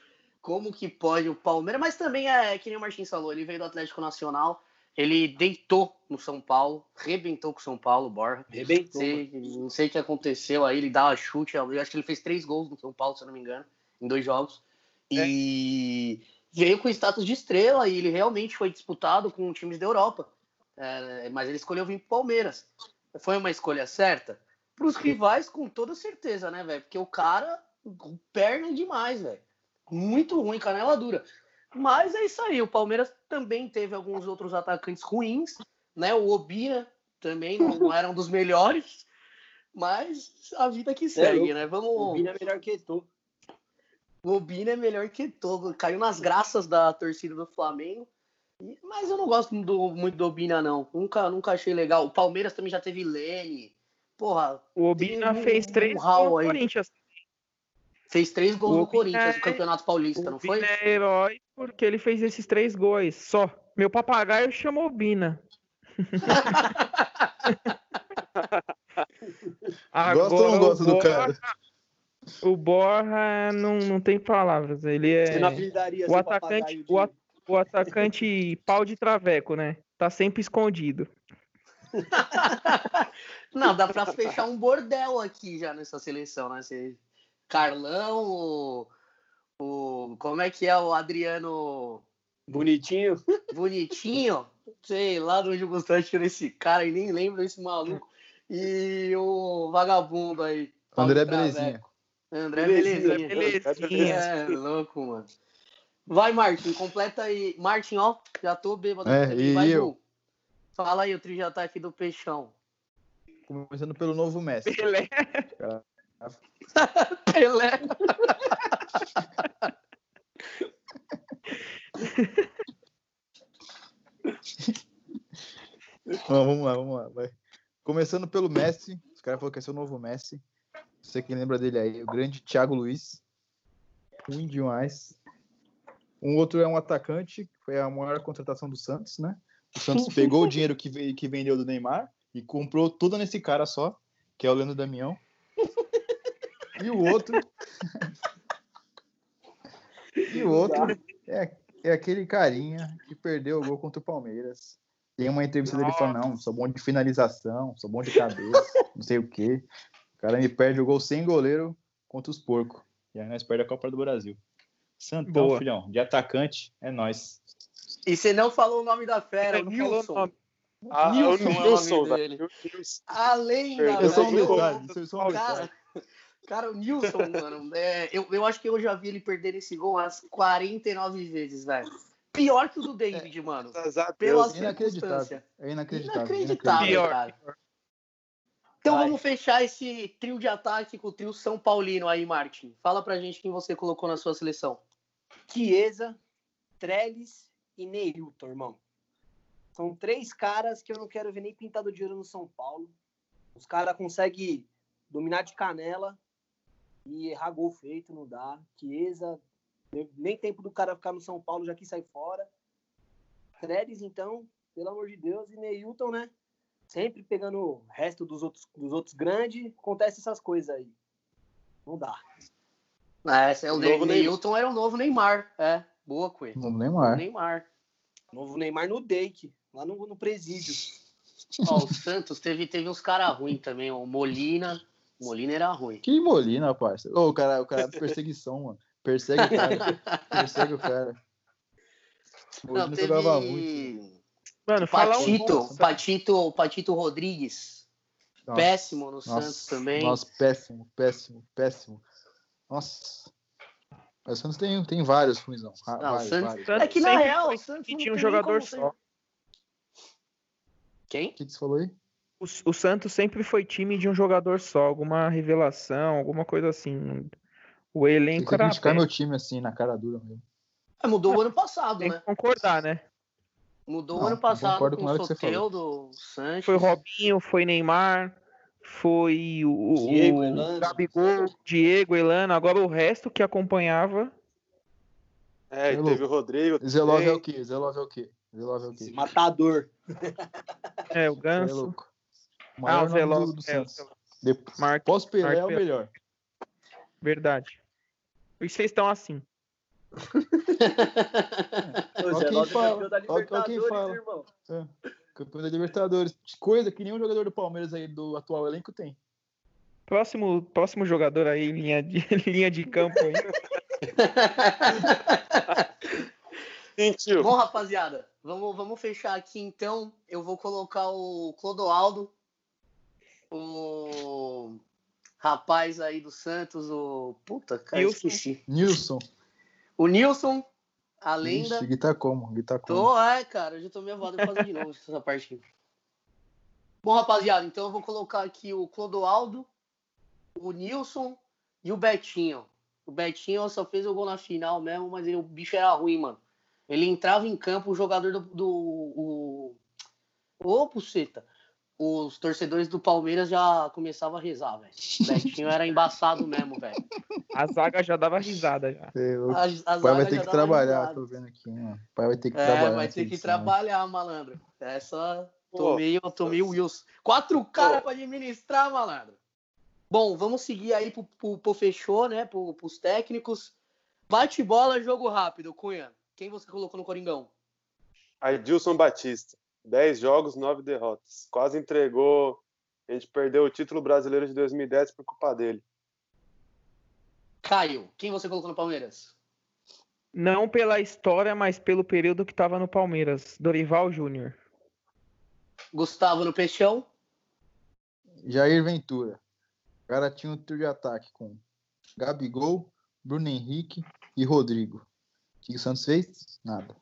Como que pode o Palmeiras? Mas também é que nem o Martins falou, ele veio do Atlético Nacional, ele deitou no São Paulo, rebentou com o São Paulo, Borja. Arrebentou. mano. Sei, não sei o que aconteceu aí, ele dá chute, eu acho que ele fez três gols no São Paulo, se eu não me engano, em dois jogos. E veio com status de estrela e ele realmente foi disputado com times da Europa. É, mas ele escolheu vir pro Palmeiras. Foi uma escolha certa? Para os rivais, com toda certeza, né, velho? Porque o cara, perna demais, velho. Muito ruim, canela dura. Mas é isso aí. O Palmeiras também teve alguns outros atacantes ruins, né? O Obina também não, era um dos melhores. Mas a vida que segue, louco. né? Vamos. O Vini é melhor que tu. O Obina é melhor que todo. Caiu nas graças da torcida do Flamengo. Mas eu não gosto do- muito do Obina, não. Nunca, nunca achei legal. O Palmeiras também já teve Lene. Porra, O Obina um- fez três um gols no aí. Corinthians. fez três gols no Corinthians, é- no Campeonato Paulista, O não foi? Obina é herói porque ele fez esses três gols. Só. Meu papagaio chama Obina. Gosta ou não gosta do cara? O Borja não, não tem palavras. Ele Você não é apelidaria o atacante, papagaio de- o, a- o atacante pau de traveco, né? Tá sempre escondido. Não, dá pra fechar um bordel aqui já nessa seleção, né? Você- Carlão, o, o- Como é que é o Adriano Bonitinho. Bonitinho? Sei lá de onde o Gustavo tirou esse cara e nem lembro desse maluco. E o vagabundo aí. André Belezinha. André Belezinha. Belezinha. Belezinha. É louco, mano. Vai, Martin, completa aí. Martin, ó, já tô bêbado. É, aqui. e Vai, eu? Fala aí, o trio já tá aqui do Peixão. Começando pelo novo Messi. Pelé. Pelé. Não, vamos lá, vamos lá. Vai. Começando pelo Messi. Os caras falaram que esse é o novo Messi. Sei quem lembra dele aí. O grande Thiago Luiz. Ruim demais. Um outro é um atacante, que foi a maior contratação do Santos, né? O Santos pegou o dinheiro que, veio, que vendeu do Neymar e comprou tudo nesse cara só, que é o Leandro Damião. E o outro. e o outro é, é aquele carinha que perdeu o gol contra o Palmeiras. Tem uma entrevista dele falando, não, sou bom de finalização, sou bom de cabeça, não sei o quê. O cara me perde o gol sem goleiro contra os porcos. E aí nós perdemos a Copa do Brasil. Santão, Boa. filhão, de atacante, é nós. E você não falou o nome da fera, o Não falou o Nilson. nome. Ah, Nilson o é o nome Nilson, dele. Nilson. É um velho, detalhe, é só um detalhe. Cara, cara, o Nilson, mano, é, eu, eu acho que eu já vi ele perder esse gol umas 49 vezes, velho. Pior que o do David, mano. Graças a Pela Deus. Inacreditável. circunstância. É inacreditável. Inacreditável, Pior. cara. Então Vai. vamos fechar esse trio de ataque com o trio São Paulino aí, Martin. Fala pra gente quem você colocou na sua seleção. Chiesa, Trellis e Neilton, irmão. São três caras que eu não quero ver nem pintado de ouro no São Paulo. Os caras conseguem dominar de canela e errar gol feito, não dá. Chiesa, nem tempo do cara ficar no São Paulo, já quis sair fora. Trellis, então, pelo amor de Deus. E Neilton, né? Sempre pegando o resto dos outros, dos outros grandes, acontece essas coisas aí. Não dá. Ah, esse é o, O novo Neilton era o novo Neymar. É, boa, Cunha. Não Neymar. Neymar. Novo Neymar no Dake, lá no, no presídio. Ó, o Santos teve, teve uns caras ruins também. O Molina. Molina era ruim. Que Molina, parça. Ô, o cara, o cara é de perseguição, mano. Persegue o cara. Persegue o cara. Molina Não, teve. jogava muito. Mano, falar um Patito, bom, Patito, Patito Rodrigues. Nossa, péssimo no nossa, Santos também. Nossa, péssimo, péssimo, péssimo. Nossa. Mas o Santos tem, tem vários ruins, não. Não, vários, Santos- vários. Santos É que na sempre real, o Santos que tinha um tem jogador só. Quem? O que, que você falou aí? O, o Santos sempre foi time de um jogador só, alguma revelação, alguma coisa assim. O Tem elenco que era criticar meu time assim, na cara dura mesmo. Ah, mudou o ano passado, Tem né? que concordar, né? Mudou o Não, ano passado com com o falou. Soteldo, Sanches. Foi Robinho, foi Neymar, foi o, o- Diego, o Elano. Gabigol, Diego, Elano. Agora o resto que acompanhava. É, e É teve o Rodrigo. Zelov é também. o quê? Zelov é o quê? Zelov é o Esse quê? matador. É, o Você é Ganso. louco. O Ah, o Zelov. do, do é. Depois, Mark, pós Pelé Mark é o Pelé. melhor. verdade. Isso vocês estão assim. Quem é fala, campeão da ó- ó quem Libertadores, fala. irmão. É, campeão da Libertadores. Coisa que nenhum jogador do Palmeiras aí do atual elenco tem. Próximo, próximo jogador aí, linha de, linha de campo aí. Sentiu. Bom, rapaziada, vamos, vamos fechar aqui então. Eu vou colocar o Clodoaldo, o rapaz aí do Santos, o. Puta, cara, Nilson. esqueci. Nilson. O Nilson, a lenda. Ixi, Guitar como? Guitar como? Tô, é, cara, eu já tô meio voado fazer de novo essa parte aqui. Bom, rapaziada, então eu vou colocar aqui o Clodoaldo, o Nilson e o Betinho. O Betinho só fez o gol na final mesmo, mas ele- o bicho era ruim, mano. Ele entrava em campo, o jogador do. do o, Ô, puceta! Os torcedores do Palmeiras já começavam a rezar, velho. O Betinho era embaçado mesmo, velho. A zaga já dava risada já. É louco. A- a O pai zaga vai já ter que trabalhar, risada. tô vendo aqui, mano. O pai vai ter que É, trabalhar. vai ter que né? trabalhar, malandro. Essa. Tô Pô. meio, tô meio Wilson. Quatro caras pra administrar, malandro. Bom, vamos seguir aí pro, pro, pro fechou, né? Pro, pros técnicos. Bate bola, jogo rápido, Cunha. Quem você colocou no Coringão? Adilson Batista. 10 jogos, 9 derrotas. Quase entregou. A gente perdeu o título brasileiro de 2010 por culpa dele. Caio, quem você colocou no Palmeiras? Não pela história, mas pelo período que tava no Palmeiras. Dorival Júnior. Gustavo no Peixão. Jair Ventura. O cara tinha um trio de ataque com Gabigol, Bruno Henrique e Rodrigo. O que o Santos fez? Nada.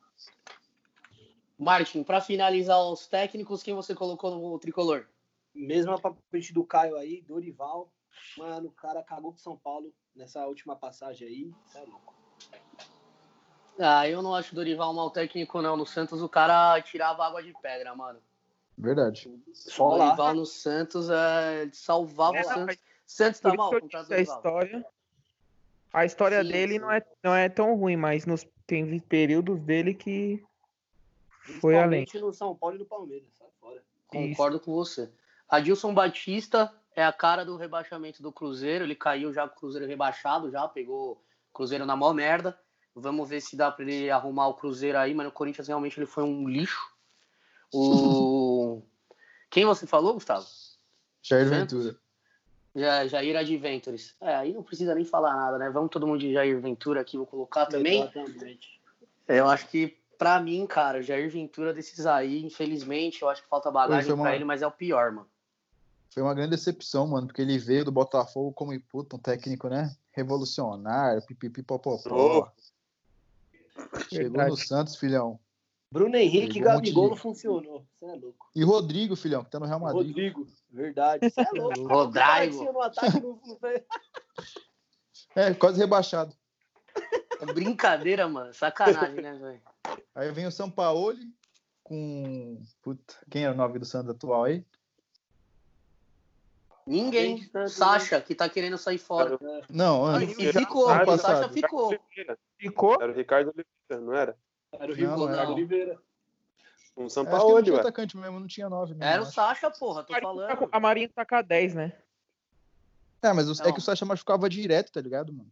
Martin, pra finalizar os técnicos, quem você colocou no tricolor? Mesma papete do Caio aí, Dorival. Mano, o cara cagou com São Paulo nessa última passagem aí. É louco. Ah, eu não acho o Dorival um mau técnico, não. No Santos o cara tirava água de pedra, mano. Verdade. Só o lá. Dorival no Santos é, salvava É, o Santos. mas Santos tá mal, contrato a história. A história Sim, dele sim. Não, é, não é tão ruim, mas nos, tem períodos dele que foi além. No São Paulo e no Palmeiras. Sai fora. Concordo com você. Adilson Batista é a cara do rebaixamento do Cruzeiro. Ele caiu já com o Cruzeiro rebaixado, já pegou o Cruzeiro na mó merda. Vamos ver se dá para ele arrumar o Cruzeiro aí, mas no Corinthians realmente ele foi um lixo. O quem você falou, Gustavo? Jair Santos? Ventura. Ja- Jair Adventures. É, aí não precisa nem falar nada, né? Vamos todo mundo de Jair Ventura aqui, vou colocar também. Exatamente. Eu acho que, pra mim, cara, o Jair Ventura desses aí, infelizmente, eu acho que falta bagagem uma- pra ele, mas é o pior, mano. Foi uma grande decepção, mano, porque ele veio do Botafogo como puta, um técnico, né? Revolucionário, pipipi popopó. Chegou Verdade. no Santos, filhão. Bruno Henrique e um Gabigol de- não funcionou. Você é louco. E Rodrigo, filhão, que tá no Real Madrid. Rodrigo, verdade. Você é louco. Rodrigo. É, quase rebaixado. É brincadeira, mano. Sacanagem, né, velho? Aí vem o Sampaoli com. Puta, quem é o nome do Santos atual aí? Ninguém. Sacha, que tá querendo sair fora. Não, E, antes. e ficou, o Sacha passado. ficou. Ficou? Era o Ricardo Oliveira, não era? Era o Não, não Ricardo. Oliveira. Um Acho que não Sampaoli, tinha atacante mesmo, não tinha nove mesmo. Era o. Sacha, porra, tô falando. A Marinha tá com a 10, né? É, mas o- é Não. que o Sacha machucava direto, tá ligado, mano?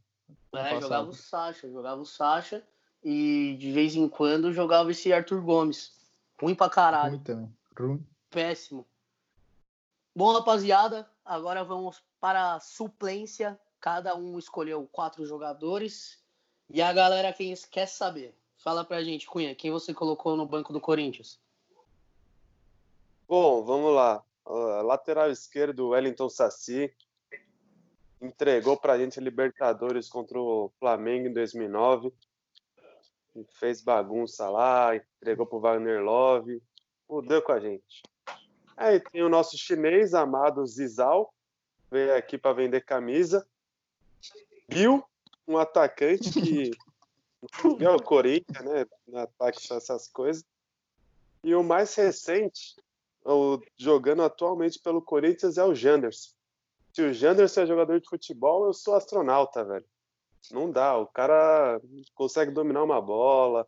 Ano É, jogava o Sacha, jogava o Sacha e de vez em quando jogava esse Arthur Gomes. Ruim pra caralho, Ruim também. Ruim. péssimo. Bom, rapaziada, agora vamos para a suplência. Cada um escolheu quatro jogadores. E a galera quem quer saber. Fala pra gente, Cunha, quem você colocou no banco do Corinthians? Bom, vamos lá. Lateral esquerdo, Wellington Saci. Entregou pra gente a Libertadores contra o Flamengo em 2009. Fez bagunça lá, entregou pro Wagner Love. Fudeu com a gente. Aí tem o nosso chinês amado Zizal. Veio aqui para vender camisa. Bill, um atacante que é o Corinthians, né? No ataque essas coisas. E o mais recente, o, jogando atualmente pelo Corinthians, é o Janderson. Se o Janderson é jogador de futebol, eu sou astronauta, velho. Não dá, o cara consegue dominar uma bola.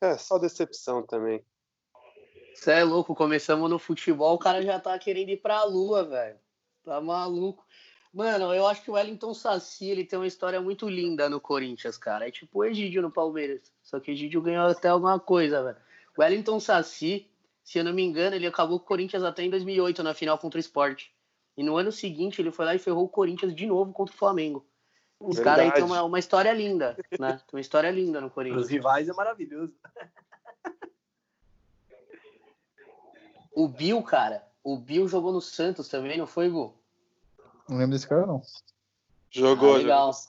É, só decepção também. Você é louco, começamos no futebol, o cara já tá querendo ir pra lua, velho. Tá maluco. Mano, eu acho que o Wellington Saci, ele tem uma história muito linda no Corinthians, cara. É tipo o Egídio no Palmeiras. Só que o Egídio ganhou até alguma coisa, velho. O Wellington Saci, se eu não me engano, ele acabou com o Corinthians até em 2008, na final contra o Sport. E no ano seguinte, ele foi lá e ferrou o Corinthians de novo contra o Flamengo. Os caras aí têm uma, uma história linda, né? Tem uma história linda no Corinthians. os rivais é maravilhoso. O Bill, cara, o Bill jogou no Santos também, não foi, Gu? Não lembro desse cara, não. Jogou, Ah, legal. jogou.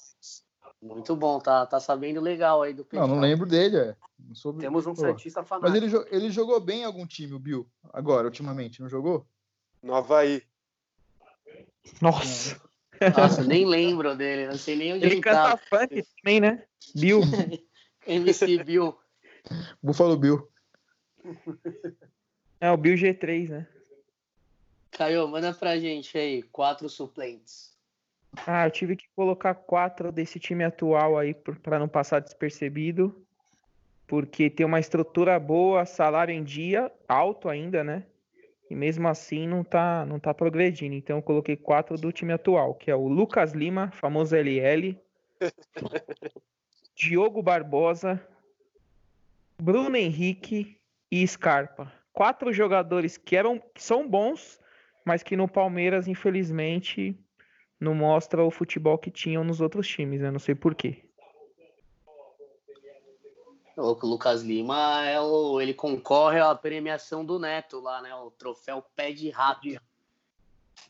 Muito bom, tá, tá sabendo legal aí do Não, não Peixão. lembro dele, é. Não soube- Temos um. Santista Mas fanático. ele, jo- ele jogou bem em algum time, o Bill. Agora, ultimamente, não jogou? No Havaí. Nossa. Nossa, nem lembro dele, não sei nem onde Ele ele canta tá. funk também, né? Bill. MC Bill. Buffalo Bill. É o Bill G3, né? Caio, manda pra gente aí, quatro suplentes. Ah, eu tive que colocar quatro desse time atual aí para não passar despercebido. Porque tem uma estrutura boa, salário em dia, alto ainda, né? E mesmo assim não tá, não tá progredindo. Então eu coloquei quatro do time atual, que é o Lucas Lima, famoso LL, Diogo Barbosa, Bruno Henrique e Scarpa. Quatro jogadores que eram que são bons, mas que no Palmeiras, infelizmente, não mostra o futebol que tinham nos outros times, né? Não sei porquê. O Lucas Lima é o, ele concorre à premiação do Neto lá, né? O troféu pé de rato.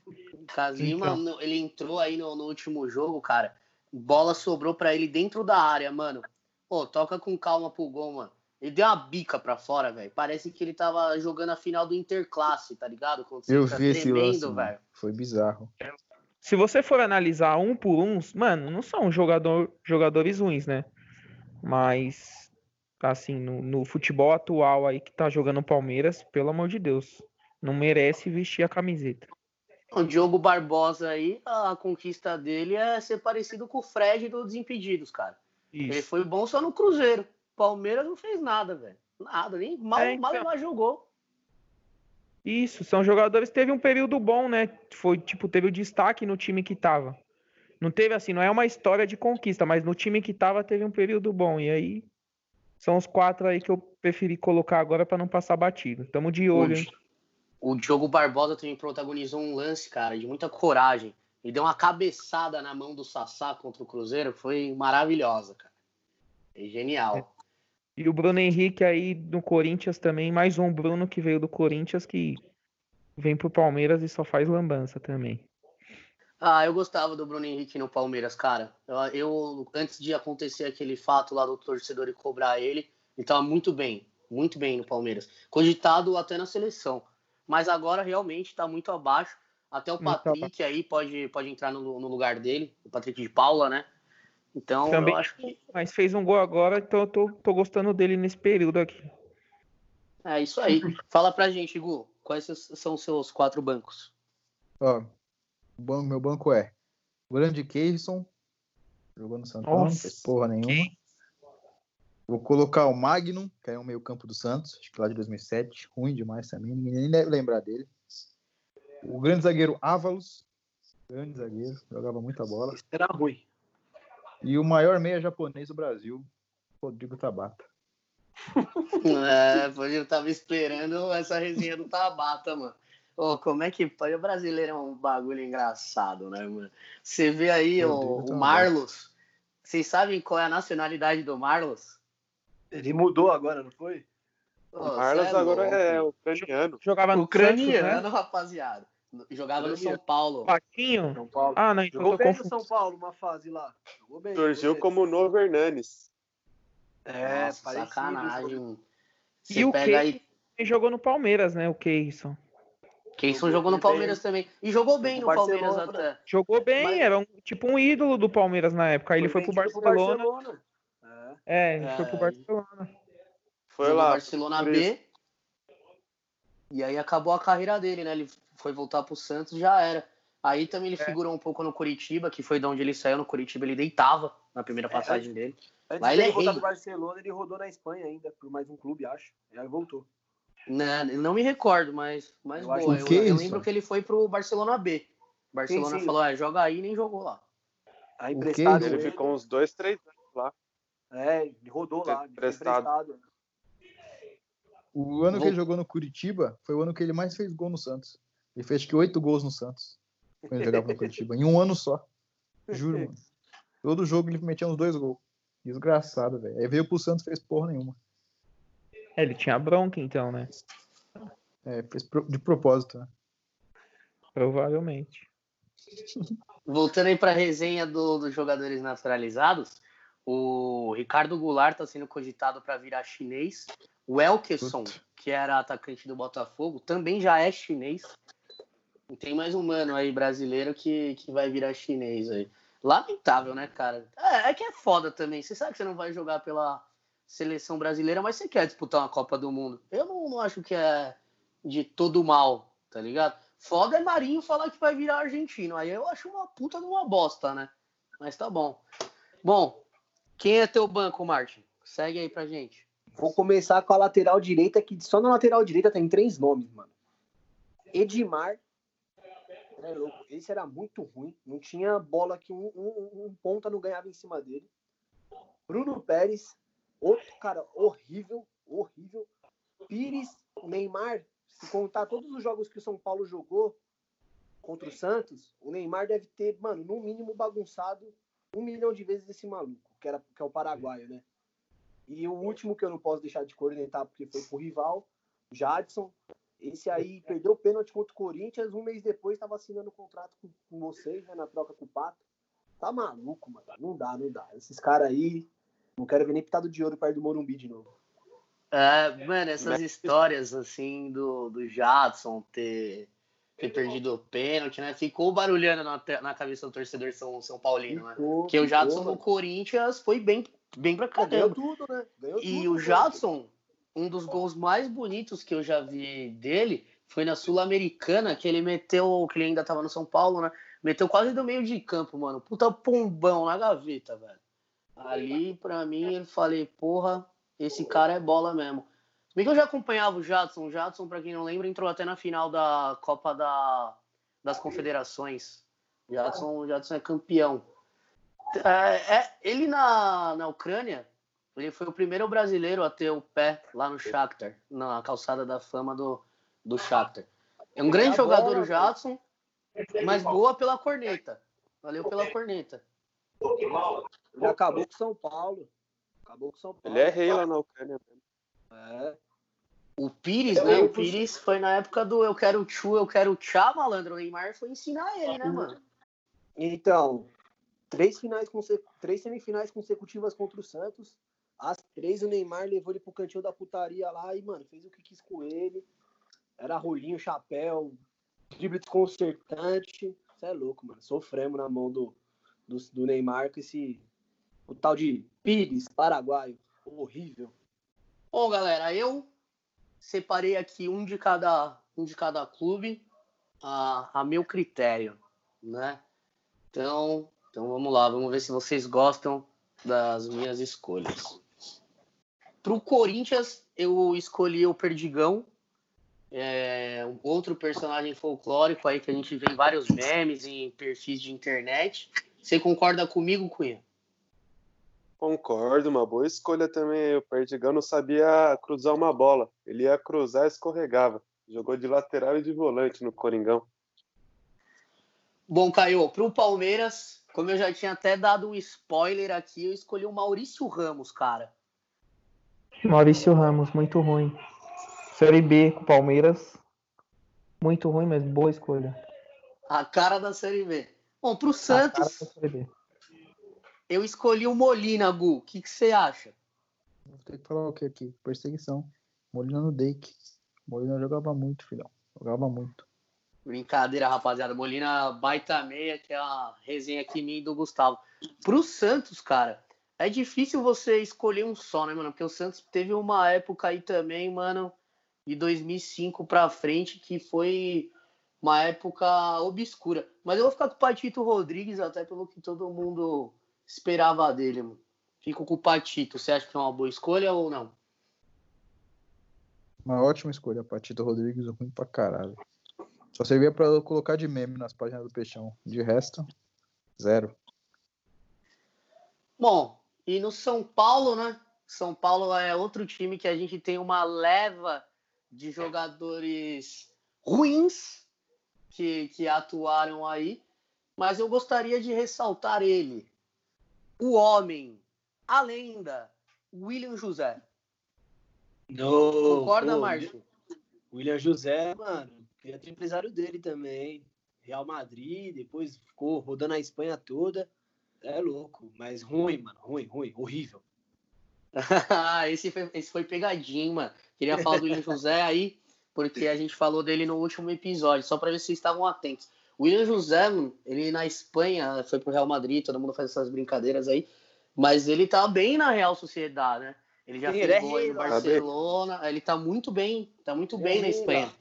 O Lucas Lima, Então. ele entrou aí no, no último jogo, cara. Bola sobrou pra ele dentro da área, mano. Pô, toca com calma pro gol, mano. Ele deu uma bica pra fora, velho. Parece que ele tava jogando a final do Interclasse, tá ligado? Quando Eu fica vi esse lance, tremendo, mano. Foi bizarro. Se você for analisar um por uns, mano, não são jogador, jogadores ruins, né? Mas, assim, no, no futebol atual aí que tá jogando o Palmeiras, pelo amor de Deus, não merece vestir a camiseta. O Diogo Barbosa aí, a conquista dele é ser parecido com o Fred do Desimpedidos, cara. Ele Isso. foi bom só no Cruzeiro. Palmeiras não fez nada, velho. Nada, nem mal, É, mal, então. mal jogou. Isso, são jogadores que teve um período bom, né? Foi tipo, teve o destaque no time que tava. Não teve assim, não é uma história de conquista, mas no time que tava teve um período bom. E aí são os quatro aí que eu preferi colocar agora para não passar batido. Tamo de olho, hein? O Diogo Barbosa também protagonizou um lance, cara, de muita coragem. Ele deu uma cabeçada na mão do Sassá contra o Cruzeiro, foi maravilhosa, cara. É genial. É. E o Bruno Henrique aí no Corinthians também, mais um Bruno que veio do Corinthians que vem pro Palmeiras e só faz lambança também. Ah, eu gostava do Bruno Henrique no Palmeiras, cara. Eu, eu antes de acontecer aquele fato lá do torcedor e cobrar ele, ele tava muito bem, muito bem no Palmeiras. Cogitado até na seleção. Mas agora realmente tá muito abaixo. Até o Patrick aí pode, pode entrar no, no lugar dele, o Patrick de Paula, né? Então, Também, eu acho que. Mas fez um gol agora, então eu tô, tô gostando dele nesse período aqui. É isso aí. Fala pra gente, Gu, quais são os seus quatro bancos? Ó, banco, meu banco é Grande Keirson, jogando no Santão, não fez porra nenhuma. Quem? Vou colocar o Magnum, que é o meio campo do Santos, acho que lá de 2007, ruim demais também, ninguém nem deve lembrar dele. O grande zagueiro Ávalos, grande zagueiro, jogava muita bola. Era ruim. E o maior meia japonês do Brasil, Rodrigo Tabata. é, eu tava esperando essa resenha do Tabata, mano. Oh, como é que pode? O brasileiro é um bagulho engraçado, né, mano? Você vê aí o, o Marlos. Vocês sabem qual é a nacionalidade do Marlos? Ele mudou agora, não foi? Oh, o Marlos é agora é ucraniano. Jogava no ucraniano, Santos, né? rapaziada. Jogava no São Paulo. Paquinho? São Paulo. Ah, não, então Jogou bem no São Paulo uma fase lá. Jogou bem. Surgiu como novo Hernanes. É, Nossa, sacanagem. e o pega aí... jogou no Palmeiras, né? O Keison. Keison jogou no Palmeiras também. E jogou bem no Palmeiras até. Jogou bem, Mas... era um, tipo um ídolo do Palmeiras na época. Aí ele foi pro Barcelona. Pro Barcelona. É, ele é, foi pro Barcelona. Foi lá. Barcelona B. E aí acabou a carreira dele, né? Ele foi voltar pro Santos já era. Aí também ele é. figurou um pouco no Curitiba, que foi de onde ele saiu no Curitiba, ele deitava na primeira é, passagem é. dele. Antes Lá ele é voltar pro Barcelona, ele rodou na Espanha ainda, por mais um clube, acho. E aí voltou. Não, né, não me recordo, mas, mas eu boa. Eu, eu, eu lembro que ele foi pro Barcelona B. Barcelona sim, sim. falou, é, joga aí e nem jogou lá. Aí emprestado. Ele ficou uns dois, três anos lá. É, rodou lá. Emprestado. emprestado. O ano que ele jogou no Curitiba foi o ano que ele mais fez gol no Santos. Ele fez acho que oito gols no Santos. Quando ele jogava no Curitiba. Em um ano só. Juro, mano. Todo jogo ele metia uns dois gols. Desgraçado, velho. Aí veio pro Santos e fez porra nenhuma. É, ele tinha bronca então, né? É, fez de propósito, né? Provavelmente. Voltando aí pra resenha do, dos jogadores naturalizados, o Ricardo Goulart tá sendo cogitado para virar chinês. O Elkeson, que era atacante do Botafogo, também já é chinês. E tem mais um mano aí brasileiro que, que vai virar chinês aí. Lamentável, né, cara? É, é que é foda também. Você sabe que você não vai jogar pela seleção brasileira, mas você quer disputar uma Copa do Mundo. Eu não, não acho que é de todo mal, tá ligado? Foda é Marinho falar que vai virar argentino. Aí eu acho uma puta de uma bosta, né? Mas tá bom. Bom, quem é teu banco, Martin? Segue aí pra gente. Vou começar com a lateral direita, que só na lateral direita tem três nomes, mano. Edmar. É louco. Esse era muito ruim. Não tinha bola que um, um, um ponta não ganhava em cima dele. Bruno Pérez. Outro cara horrível, horrível. Pires, Neymar. Se contar todos os jogos que o São Paulo jogou contra o Santos, o Neymar deve ter, mano, no mínimo bagunçado um milhão de vezes esse maluco, que, era, que é o paraguaio, né? E o último que eu não posso deixar de cornetar porque foi pro rival, Jadson. Esse aí perdeu o pênalti contra o Corinthians, um mês depois estava assinando contrato com, com vocês, né, na troca com o Pato. Tá maluco, mano. Não dá, não dá. Esses caras aí, não quero ver nem pitado de ouro perto do Morumbi de novo. É, mano, essas histórias assim do, do Jadson ter, ter perdido o pênalti, né? Ficou barulhando na, na cabeça do torcedor São, São Paulino, né? ficou, né? Porque o Jadson no Corinthians foi bem bem pra caramba. Ganhou tudo, né? Ganhou e tudo, o Jadson, um dos gols mais bonitos que eu já vi dele foi na Sul-Americana, que ele meteu, que ele ainda tava no São Paulo, né? Meteu quase do meio de campo, mano. Puta pombão na gaveta, velho. Ali, pra mim, eu falei, porra, esse cara é bola mesmo. Bem que eu já acompanhava o Jadson. O Jadson, para quem não lembra, entrou até na final da Copa da, das Confederações. O Jadson, o Jadson é campeão. É, é, ele na, na Ucrânia, ele foi o primeiro brasileiro a ter o pé lá no Shakhtar, na calçada da fama do, do Shakhtar. É um grande jogador o Jadson, mas boa pela corneta. Valeu pela corneta. Ele acabou com São Paulo. Acabou com São Paulo. Ele é rei lá na Ucrânia. É. O Pires, né? O Pires foi na época do eu quero tchu, eu quero tchá, malandro. O Neymar foi ensinar ele, né, mano? Então, três finais conse- três semifinais consecutivas contra o Santos. As três o Neymar levou ele pro cantinho da putaria lá e, mano, fez o que quis com ele. Era rolinho, chapéu, drible desconcertante. Você é louco, mano. Sofremos na mão do, do, do Neymar com esse. O tal de Pires, paraguaio. Horrível. Bom, galera, eu separei aqui um de cada, um de cada clube a, a meu critério, né? Então, então vamos lá, vamos ver se vocês gostam das minhas escolhas. Para o Corinthians, eu escolhi o Perdigão, é, outro personagem folclórico aí que a gente vê em vários memes em perfis de internet. Você concorda comigo, Cunha? Concordo, uma boa escolha também. O Perdigão não sabia cruzar uma bola. Ele ia cruzar e escorregava. Jogou de lateral e de volante no Coringão. Bom, Caio, para o Palmeiras, como eu já tinha até dado um spoiler aqui, eu escolhi o Maurício Ramos, cara. Maurício Ramos, muito ruim. Série B com o Palmeiras. Muito ruim, mas boa escolha. A cara da Série B. Bom, para o A cara Santos, eu escolhi o Molina, Gu. O que que você acha? Vou ter que falar o que aqui? Perseguição. Molina no Dake. Molina jogava muito, filhão. Jogava muito. Brincadeira, rapaziada. Molina baita meia, que é a resenha aqui minha e do Gustavo. Pro Santos, cara, é difícil você escolher um só, né, mano? Porque o Santos teve uma época aí também, mano, de 2005 pra frente, que foi uma época obscura. Mas eu vou ficar com o Patito Rodrigues, até pelo que todo mundo esperava dele, mano. Fico com o Patito. Você acha que é uma boa escolha ou não? Uma ótima escolha, Patito Rodrigues, ruim pra caralho. Só servia pra eu colocar de meme nas páginas do Peixão. De resto, zero. Bom, e no São Paulo, né? São Paulo é outro time que a gente tem uma leva de jogadores ruins que, que atuaram aí, mas eu gostaria de ressaltar ele, o homem, a lenda, William José. No, Concorda, pô, Márcio? William José, mano, queria ter empresário dele também. Real Madrid, depois ficou rodando a Espanha toda. É louco, mas ruim, mano, ruim, ruim, horrível. esse, foi, esse foi pegadinho, mano. Queria falar do William José aí, porque a gente falou dele no último episódio, só para ver se vocês estavam atentos. O William José, ele na Espanha foi pro Real Madrid, todo mundo faz essas brincadeiras aí, mas ele tá bem na Real Sociedade, né? Ele já Sim, fez ele é gol no. Barcelona, ele tá muito bem, tá muito Ele bem é na Espanha.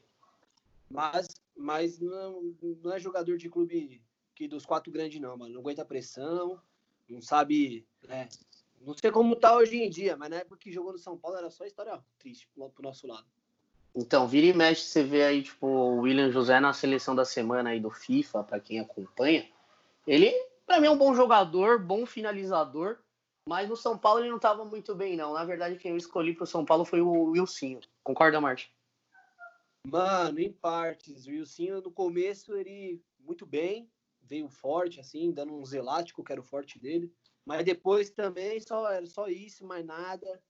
Mas, mas não, não é jogador de clube que dos quatro grandes, não, mano. Não aguenta pressão, não sabe. né? Não sei como tá hoje em dia, mas na época que jogou no São Paulo era só história triste pro, pro nosso lado. Então, vira e mexe, você vê aí, tipo, o William José na seleção da semana aí do FIFA, para quem acompanha. Ele, pra mim, é um bom jogador, bom finalizador, mas no São Paulo ele não tava muito bem, não. Na verdade, quem eu escolhi pro São Paulo foi o Wilsinho. Concorda, Marte? Mano, em partes. O Wilson, no começo, ele muito bem, veio forte, assim, dando uns elásticos, que era o forte dele. Mas depois também só era só isso, mais nada.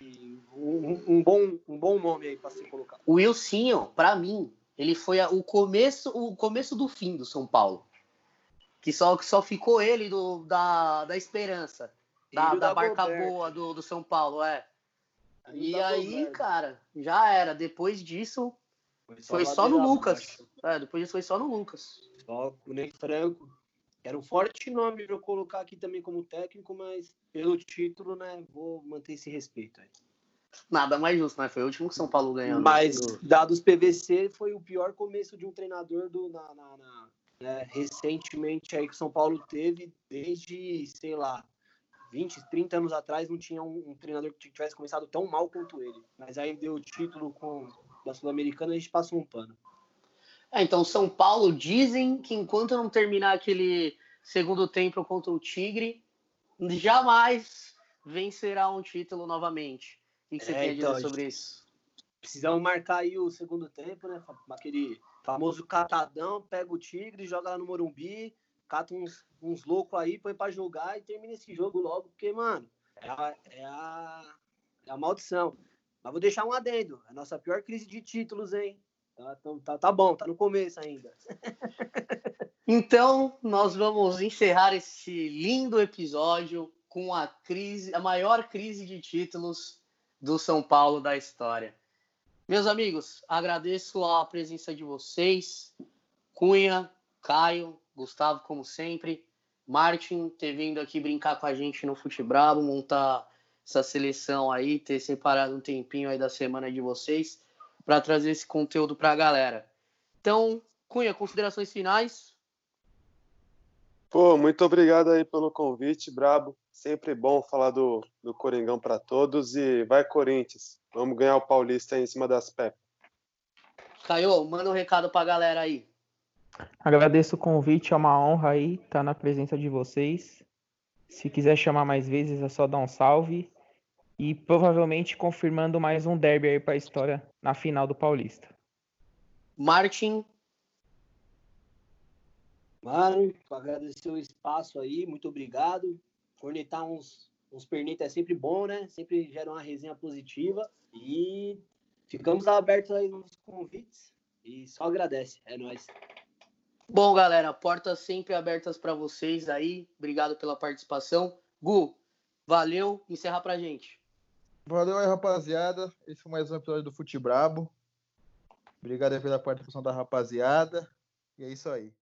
E um, um bom, um bom nome aí pra se colocar. O Wilsinho, pra mim, ele foi a- o começo, o começo do fim do São Paulo. Que só, que só ficou ele do, da, da esperança. Da, o da barca boa do, do São Paulo, é. E aí, cara, já era. Depois disso, foi só no ladeira Lucas. abaixo. É, depois disso foi só no Lucas. Só o Ney Franco. Era um forte nome pra eu colocar aqui também como técnico, mas pelo título, né, vou manter esse respeito aí. Nada mais justo, né? Foi o último que São Paulo ganhou. né? Mas, dados PVC, foi o pior começo de um treinador do, na, na- na- né, recentemente aí que o São Paulo teve, desde, sei lá, 20, 30 anos atrás não tinha um, um treinador que tivesse começado tão mal quanto ele. Mas aí deu o título com da Sul-Americana e a gente passou um pano. É, então, São Paulo dizem que enquanto não terminar aquele segundo tempo contra o Tigre, jamais vencerá um título novamente. O que você É, tem a então, dizer sobre isso? Precisamos marcar aí o segundo tempo, né? Aquele famoso catadão, pega o Tigre, joga lá no Morumbi, cata uns, uns loucos aí, põe pra jogar e termina esse jogo logo, porque, mano, é a, é a, é a maldição. Mas vou deixar um adendo. É a nossa pior crise de títulos, hein? Tá, tá, tá, tá bom, tá no começo ainda. Então, nós vamos encerrar esse lindo episódio com a crise, a maior crise de títulos do São Paulo da história. Meus amigos, agradeço a presença de vocês, Cunha, Caio, Gustavo, como sempre, Martin ter vindo aqui brincar com a gente no Fute Bravo, montar essa seleção aí, ter separado um tempinho aí da semana de vocês para trazer esse conteúdo para a galera. Então, Cunha, considerações finais? Pô, muito obrigado aí pelo convite, Brabo. Sempre bom falar do, do Coringão para todos e vai Corinthians. Vamos ganhar o Paulista aí em cima das Pepas. Caio, manda um recado para a galera aí. Agradeço o convite, é uma honra aí estar na presença de vocês. Se quiser chamar mais vezes, é só dar um salve. E provavelmente confirmando mais um derby aí para a história na final do Paulista. Martin, Mano, agradecer o espaço aí, muito obrigado. Cornetar uns, uns pernitas é sempre bom, né? Sempre gera uma resenha positiva. E ficamos abertos aí nos convites. E só agradece, é nóis. Bom, galera, portas sempre abertas para vocês aí. Obrigado pela participação. Gu, valeu. Encerrar pra gente. Valeu aí, rapaziada. Esse foi mais um episódio do Fute Brabo. Obrigado aí pela participação da rapaziada. E é isso aí.